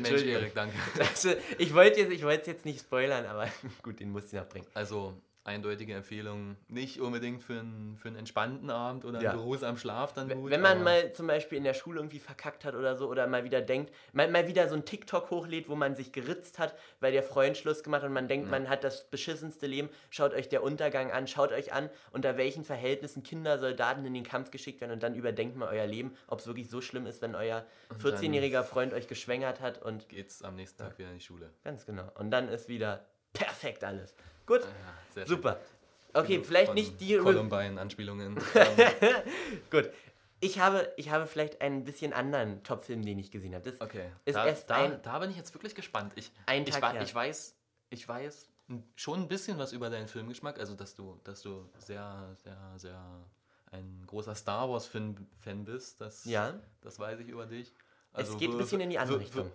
Mensch. [LAUGHS] Erik, danke. Also, ich wollte jetzt, ich es jetzt nicht spoilern, aber [LAUGHS] gut, den musste ich noch bringen. Also eindeutige Empfehlung, nicht unbedingt für einen, für einen entspannten Abend oder einen Ja. beruhsamen Schlaf dann gut. Wenn man mal zum Beispiel in der Schule irgendwie verkackt hat oder so oder mal wieder denkt, mal, mal wieder so ein TikTok hochlädt, wo man sich geritzt hat, weil der Freund Schluss gemacht hat und man denkt, Ja. man hat das beschissenste Leben, schaut euch der Untergang an, schaut euch an, unter welchen Verhältnissen Kinder, Soldaten in den Kampf geschickt werden und dann überdenkt mal euer Leben, ob es wirklich so schlimm ist, wenn euer Und dann 14-jähriger Freund euch geschwängert hat und geht's am nächsten Tag wieder in die Schule. ganz genau. Und dann ist wieder perfekt alles. Gut, sehr schön. super. Okay, Genug vielleicht nicht die Columbine-Anspielungen. [LAUGHS] Ähm, Gut. Ich habe, ich habe vielleicht einen bisschen anderen Top-Film, den ich gesehen habe. Das Okay. ist da, erst da, ein, da bin ich jetzt wirklich gespannt. Ich, Ein ich, Tag wa- her. ich weiß, ich weiß schon ein bisschen was über deinen Filmgeschmack, also dass du, dass du sehr, sehr, sehr ein großer Star Wars-Fan Fan bist. Das, Ja. das weiß ich über dich. Also Es geht ein bisschen in die andere Richtung.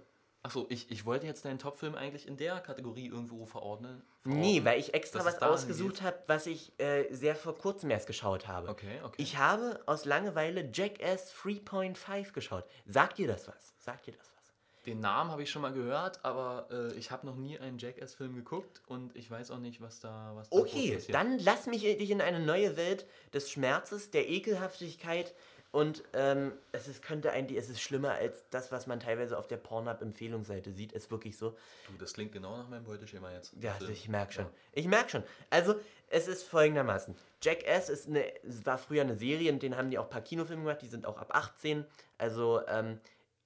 Achso, ich, ich wollte jetzt deinen Top-Film eigentlich in der Kategorie irgendwo verordnen. Nee, verorten, weil ich extra was ausgesucht habe, was ich äh, sehr vor kurzem erst geschaut habe. Okay, okay. Ich habe aus Langeweile Jackass 3.5 geschaut. Sagt dir das was? Sagt dir das was? Den Namen habe ich schon mal gehört, aber äh, ich habe noch nie einen Jackass-Film geguckt und ich weiß auch nicht, was da was da Okay, passiert. dann lass mich dich in eine neue Welt des Schmerzes, der Ekelhaftigkeit Und ähm, es ist, könnte eigentlich, es ist schlimmer als das, was man teilweise auf der Pornhub-Empfehlungsseite sieht. Ist wirklich so. Du, das klingt genau nach meinem Beuteschema jetzt. Ja, Also, ich merke schon. Ich merke schon. Also, es ist folgendermaßen. Jackass ist eine, es war früher eine Serie und den haben die auch ein paar Kinofilme gemacht, die sind auch ab 18. Also, ähm,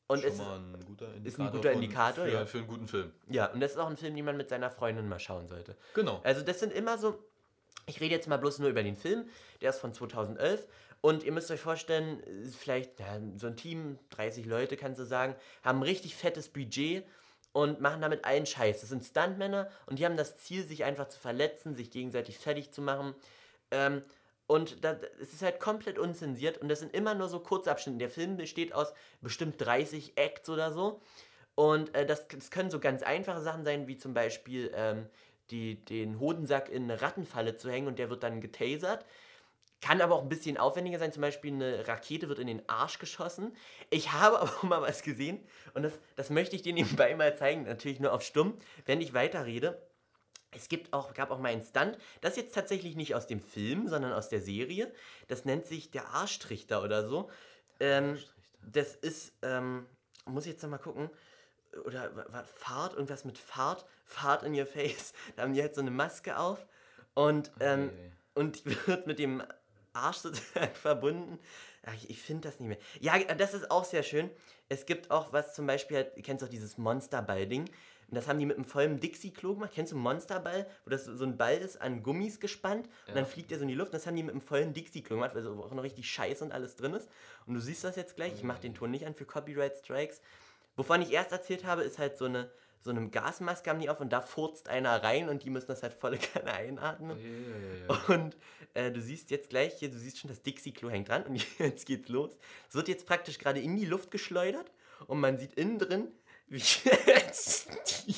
und Schon es mal ein guter ist ein guter Indikator, für- ja. für einen guten Film. Ja, und das ist auch ein Film, den man mit seiner Freundin mal schauen sollte. Genau. Also, das sind immer so. Ich rede jetzt mal bloß nur über den Film. Der ist von 2011. Und ihr müsst euch vorstellen, vielleicht ja, so ein Team, 30 Leute kannst du sagen, haben ein richtig fettes Budget und machen damit allen Scheiß. Das sind Stuntmänner und die haben das Ziel, sich einfach zu verletzen, sich gegenseitig fertig zu machen. Ähm, und es ist halt komplett unzensiert und das sind immer nur so Kurzabschnitte. Der Film besteht aus bestimmt 30 Acts oder so. Und äh, das, das können so ganz einfache Sachen sein, wie zum Beispiel ähm, die, den Hodensack in eine Rattenfalle zu hängen und der wird dann getasert. Kann aber auch ein bisschen aufwendiger sein, zum Beispiel eine Rakete wird in den Arsch geschossen. Ich habe [LAUGHS] aber auch mal was gesehen und das, das möchte ich dir nebenbei mal zeigen, natürlich nur auf stumm, wenn ich weiterrede. Es gibt auch, gab auch mal einen Stunt, das ist jetzt tatsächlich nicht aus dem Film, sondern aus der Serie. Das nennt sich der Arschtrichter oder so. Ähm, das ist, ähm, muss ich jetzt nochmal gucken, oder Fahrt, irgendwas mit Fahrt, Fahrt in your face. [LAUGHS] Da haben die halt so eine Maske auf und, ähm, und die [LAUGHS] wird mit dem Arsch sozusagen [LAUGHS] verbunden. Ach, ich ich finde das nicht mehr. Ja, das ist auch sehr schön. Es gibt auch was zum Beispiel, halt, du kennst auch dieses Monsterball-Ding. Und das haben die mit einem vollen Dixie-Klo gemacht. Kennst du einen Monsterball? Wo das so ein Ball ist, an Gummis gespannt und Ja. dann fliegt er so in die Luft. Und das haben die mit einem vollen Dixie-Klo gemacht, weil so auch noch richtig Scheiß und alles drin ist. Und du siehst das jetzt gleich. Ich mache den Ton nicht an für Copyright-Strikes. Wovon ich erst erzählt habe, ist halt so eine, so eine Gasmaske haben die auf und da furzt einer rein und die müssen das halt volle [LAUGHS] Kanne einatmen. Und äh, du siehst jetzt gleich hier, du siehst schon, das Dixie-Klo hängt dran und [LAUGHS] jetzt geht's los. Es wird jetzt praktisch gerade in die Luft geschleudert und man sieht innen drin, wie jetzt [LAUGHS] die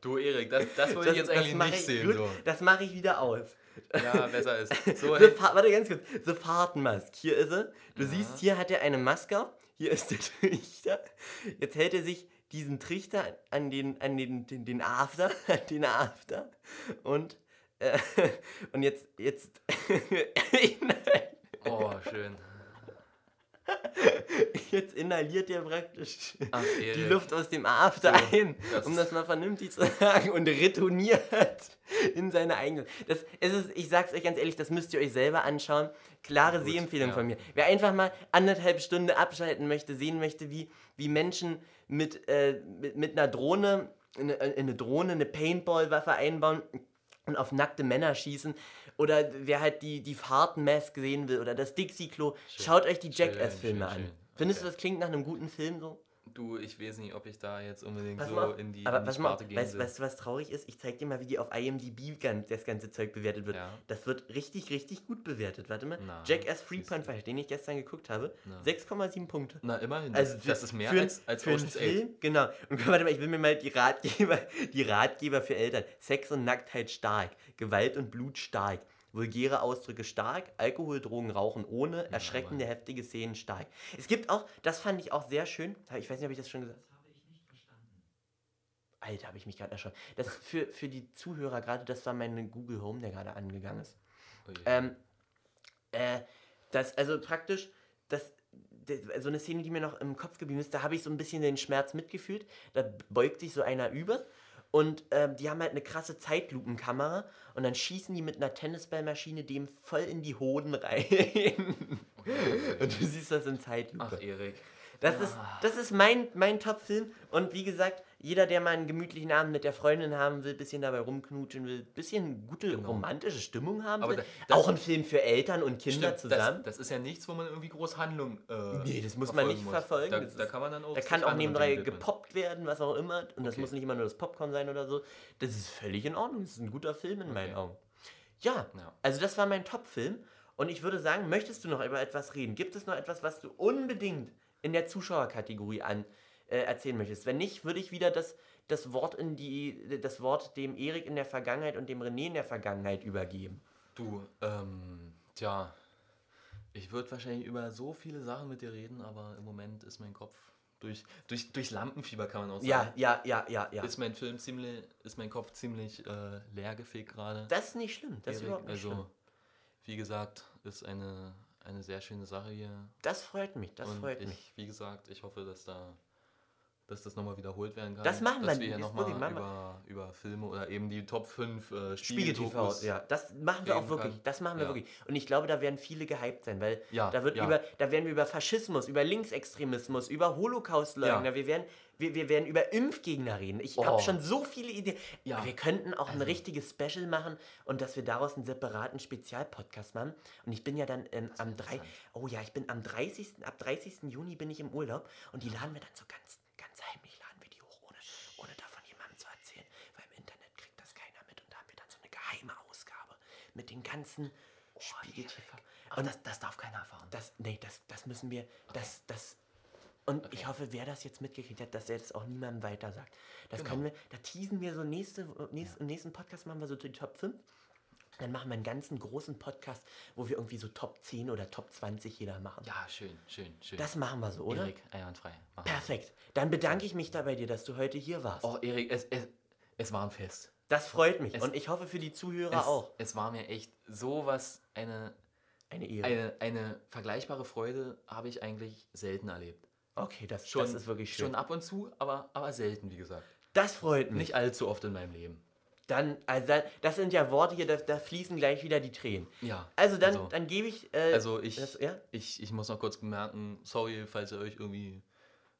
Du, Erik, das, das wollte ich jetzt eigentlich nicht ich- sehen. gut, So. Das mache ich wieder aus. Ja, besser ist. So, warte ganz kurz. The Fahrtenmask. Hier ist er. Du siehst, hier hat er eine Maske auf. Hier ist der [LAUGHS] Trichter. Jetzt hält er sich diesen Trichter an den, an den, den, den After, [LAUGHS] an den After. Und, äh, [LAUGHS] und jetzt, jetzt, Oh, schön. [LAUGHS] jetzt inhaliert er praktisch Ach, die. Luft aus dem After So, ein, das um das mal vernünftig zu [LAUGHS] sagen, und retourniert in seine eigene. Das, es ist, ich sag's euch ganz ehrlich, das müsst ihr euch selber anschauen. Klare Sehempfehlung ja. von mir. Wer einfach mal anderthalb Stunden abschalten möchte, sehen möchte, wie, wie Menschen mit, äh, mit, mit einer Drohne, eine, eine Drohne, eine Paintball-Waffe einbauen und auf nackte Männer schießen. Oder wer halt die, die Fahrtenmask sehen will oder das Dixie-Klo, schaut euch die Jackass-Filme an. schön. Findest du, das klingt nach einem guten Film so? Du, ich weiß nicht, ob ich da jetzt unbedingt Pass so auf, in die, aber in die Sparte auf, gehen weißt, will. weißt du, was traurig ist? Ich zeig dir mal, wie die auf IMDb das ganze Zeug bewertet wird. Ja. Das wird richtig, richtig gut bewertet. Warte mal. Na, Jackass 3.5, den ich gestern geguckt habe, Na. 6,7 Punkte. Na, immerhin. Also das, für- das ist mehr für, als, als für Ocean's 8. Film, genau. Und warte mal, ich will mir mal die Ratgeber, [LAUGHS] die Ratgeber für Eltern. Sex und Nacktheit stark, Gewalt und Blut stark, vulgäre Ausdrücke stark, Alkohol, Drogen, Rauchen ohne, erschreckende, heftige Szenen stark. Es gibt auch, das fand ich auch sehr schön, ich weiß nicht, ob ich das schon gesagt habe. Alter, habe ich mich gerade erschrocken. Das für, für die Zuhörer gerade, das war mein Google Home, der gerade angegangen ist. Oh je. Ähm, äh, das, also praktisch, das, so eine Szene, die mir noch im Kopf geblieben ist, da habe ich so ein bisschen den Schmerz mitgefühlt. Da beugt sich so einer über und ähm, die haben halt eine krasse Zeitlupenkamera und dann schießen die mit einer Tennisballmaschine dem voll in die Hoden rein. [LAUGHS] und du siehst das in Zeitlupe. Ach, Erik. Das ist, das ist mein, mein Top-Film. Und wie gesagt, jeder, der mal einen gemütlichen Abend mit der Freundin haben will, bisschen dabei rumknutschen will, bisschen gute romantische Stimmung haben Genau. Aber will. da- das- auch ein Film für Eltern und Kinder Stimmt, zusammen. Das, das ist ja nichts, wo man irgendwie groß Handlung. Äh, nee, das muss man nicht muss. verfolgen. Da, Das da kann man dann auch. Da kann auch nebenbei gepoppt werden, was auch immer. Und das Okay. muss nicht immer nur das Popcorn sein oder so. Das ist völlig in Ordnung. Das ist ein guter Film in meinen Augen. Ja, Ja. also das war mein Top-Film. Und ich würde sagen, möchtest du noch über etwas reden? Gibt es noch etwas, was du unbedingt in der Zuschauerkategorie an äh, erzählen möchtest? Wenn nicht, würde ich wieder das, das Wort in die das Wort dem Erik in der Vergangenheit und dem René in der Vergangenheit übergeben. Du, ähm, tja. Ich würde wahrscheinlich über so viele Sachen mit dir reden, aber im Moment ist mein Kopf. Durch, durch, durch Lampenfieber kann man auch sagen. Ja, ja, ja, ja, ja. Ist mein Film ziemlich, ist mein Kopf ziemlich äh, leer gefegt gerade. Das ist nicht schlimm. Das ist Erik, überhaupt nicht also, schlimm. wie gesagt, ist eine, eine sehr schöne Sache hier. Das freut mich, das Und freut ich, mich. Wie gesagt, ich hoffe, dass da dass das nochmal wiederholt werden kann. Das machen dass wir, wir hier nochmal wir. über, über Filme oder eben die Top 5 äh, Spiegel TV, ja, das machen wir auch wirklich. kann. Das machen wir Ja. wirklich. Und ich glaube, da werden viele gehypt sein, weil Ja, da wird ja. über, da werden wir über Faschismus, über Linksextremismus, über Holocaustleugner, wir werden, wir, wir werden über Impfgegner reden. Ich Oh. habe schon so viele Ideen. Ja. Wir könnten auch ein Also. richtiges Special machen und dass wir daraus einen separaten Spezialpodcast machen. Und ich bin ja dann ähm, am 3. Oh ja, ich bin am 30. ab 30. Juni bin ich im Urlaub und die laden wir dann so ganz, ganz heimlich laden wir die hoch, ohne, ohne davon jemandem zu erzählen. Weil im Internet kriegt das keiner mit und da haben wir dann so eine geheime Ausgabe mit den ganzen Spiegel TV. Aber das, das darf keiner erfahren. Das, nee, das, das müssen wir, das, das, und ich hoffe, wer das jetzt mitgekriegt hat, dass er das auch niemandem weiter sagt. Das Genau. können wir, da teasen wir so nächste, nächste, im nächsten Podcast machen wir so die Top 5. Dann machen wir einen ganzen großen Podcast, wo wir irgendwie so Top 10 oder Top 20 jeder machen. Ja, schön, schön, schön. Das machen wir so, oder? Erik, einwandfrei. Machen. Perfekt. Dann bedanke ich mich da bei dir, dass du heute hier warst. Oh, Erik, es, es, es war ein Fest. Das freut mich. Es- und ich hoffe für die Zuhörer es, auch. Es war mir echt sowas, eine, Eine Ehre. eine, eine vergleichbare Freude habe ich eigentlich selten erlebt. Okay, das, Schon, das ist wirklich schön. Schon ab und zu, aber, aber selten, wie gesagt. Das freut mich. Nicht allzu oft in meinem Leben. Dann, also das sind ja Worte hier, da, da fließen gleich wieder die Tränen. Ja. Also dann, also- dann gebe ich. Äh, Also ich, das, ja? ich, ich muss noch kurz bemerken, sorry, falls ihr euch irgendwie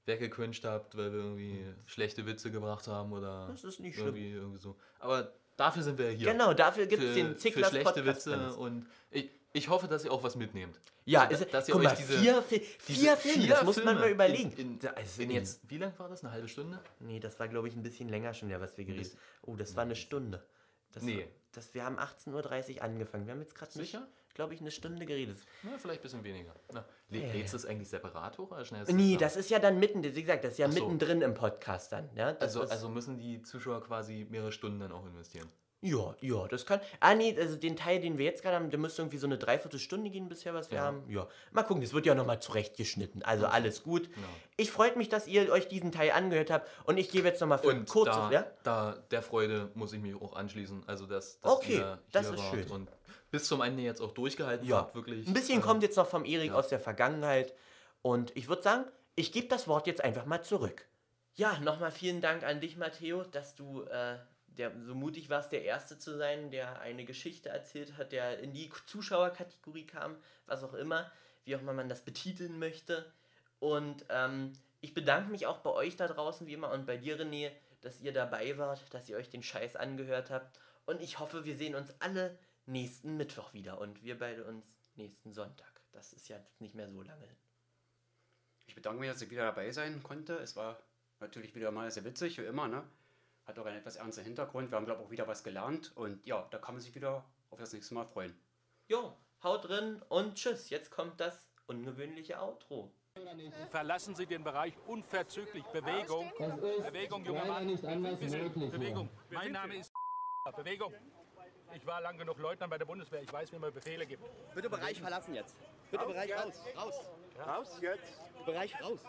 weggecringed habt, weil wir irgendwie schlechte Witze gebracht haben oder Das ist nicht schlimm. irgendwie, irgendwie so. Aber dafür sind wir hier. Genau, dafür gibt's Für- den Für Zicklers schlechte Podcast Witze alles. und ich, ich hoffe, dass ihr auch was mitnehmt. Ja, Also, ist, dass ihr guck euch mal, diese- vier, Fi- diese vier Filme, das muss man Filme mal überlegen. In, in, also in jetzt, wie lang war das? Eine halbe Stunde? Nee, das war, glaube ich, ein bisschen länger schon, ja, was wir geredet bisschen- Oh, das war eine Stunde. Das Nee. War, das, wir haben 18.30 Uhr angefangen. Wir haben jetzt gerade nicht, Sicher? Glaube ich, eine Stunde geredet. Na, vielleicht ein bisschen weniger. Na, lä- Ja, ja. lädst du es eigentlich separat hoch oder schnell? Nee, das ist ja dann mitten, wie gesagt, das ist ja so. mittendrin im Podcast dann. Ja, Also, also müssen die Zuschauer quasi mehrere Stunden dann auch investieren. ja, ja, das kann. Ah, nee, also den Teil, den wir jetzt gerade haben, der müsste irgendwie so eine Dreiviertelstunde gehen bisher, was wir Ja. haben. Ja, mal gucken, das wird ja nochmal zurechtgeschnitten. Also alles gut. Genau. Ich freut mich, dass ihr euch diesen Teil angehört habt und ich gebe jetzt nochmal für kurzes, da, ja? da der Freude muss ich mich auch anschließen. Also dass, dass Okay, das ist schön. und bis zum Ende jetzt auch durchgehalten Ja, habt, wirklich. Ein bisschen äh, kommt jetzt noch vom Erik ja. aus der Vergangenheit. Und ich würde sagen, ich gebe das Wort jetzt einfach mal zurück. Ja, nochmal vielen Dank an dich, Matteo, dass du äh, der, so mutig warst, der Erste zu sein, der eine Geschichte erzählt hat, der in die Zuschauerkategorie kam, was auch immer, wie auch immer man das betiteln möchte. Und ähm, ich bedanke mich auch bei euch da draußen, wie immer, und bei dir, René, dass ihr dabei wart, dass ihr euch den Scheiß angehört habt. Und ich hoffe, wir sehen uns alle nächsten Mittwoch wieder und wir beide uns nächsten Sonntag. Das ist ja nicht mehr so lange. Ich bedanke mich, dass ich wieder dabei sein konnte. Es war natürlich wieder mal sehr witzig, wie immer. Ne? Hat auch einen etwas ernsten Hintergrund. Wir haben, glaube ich, auch wieder was gelernt. Und ja, da kann man sich wieder auf das nächste Mal freuen. Jo, haut drin und tschüss. Jetzt kommt das ungewöhnliche Outro. Verlassen Sie den Bereich unverzüglich. Bewegung. Bewegung, junger Mann. Bewegung. Mein Name ist [LAUGHS] Bewegung. Ich war lang genug Leutnant bei der Bundeswehr. Ich weiß, wie man Befehle gibt. Bitte Bereich verlassen jetzt. Bitte Bereich raus. Raus. Raus jetzt. Bereich raus.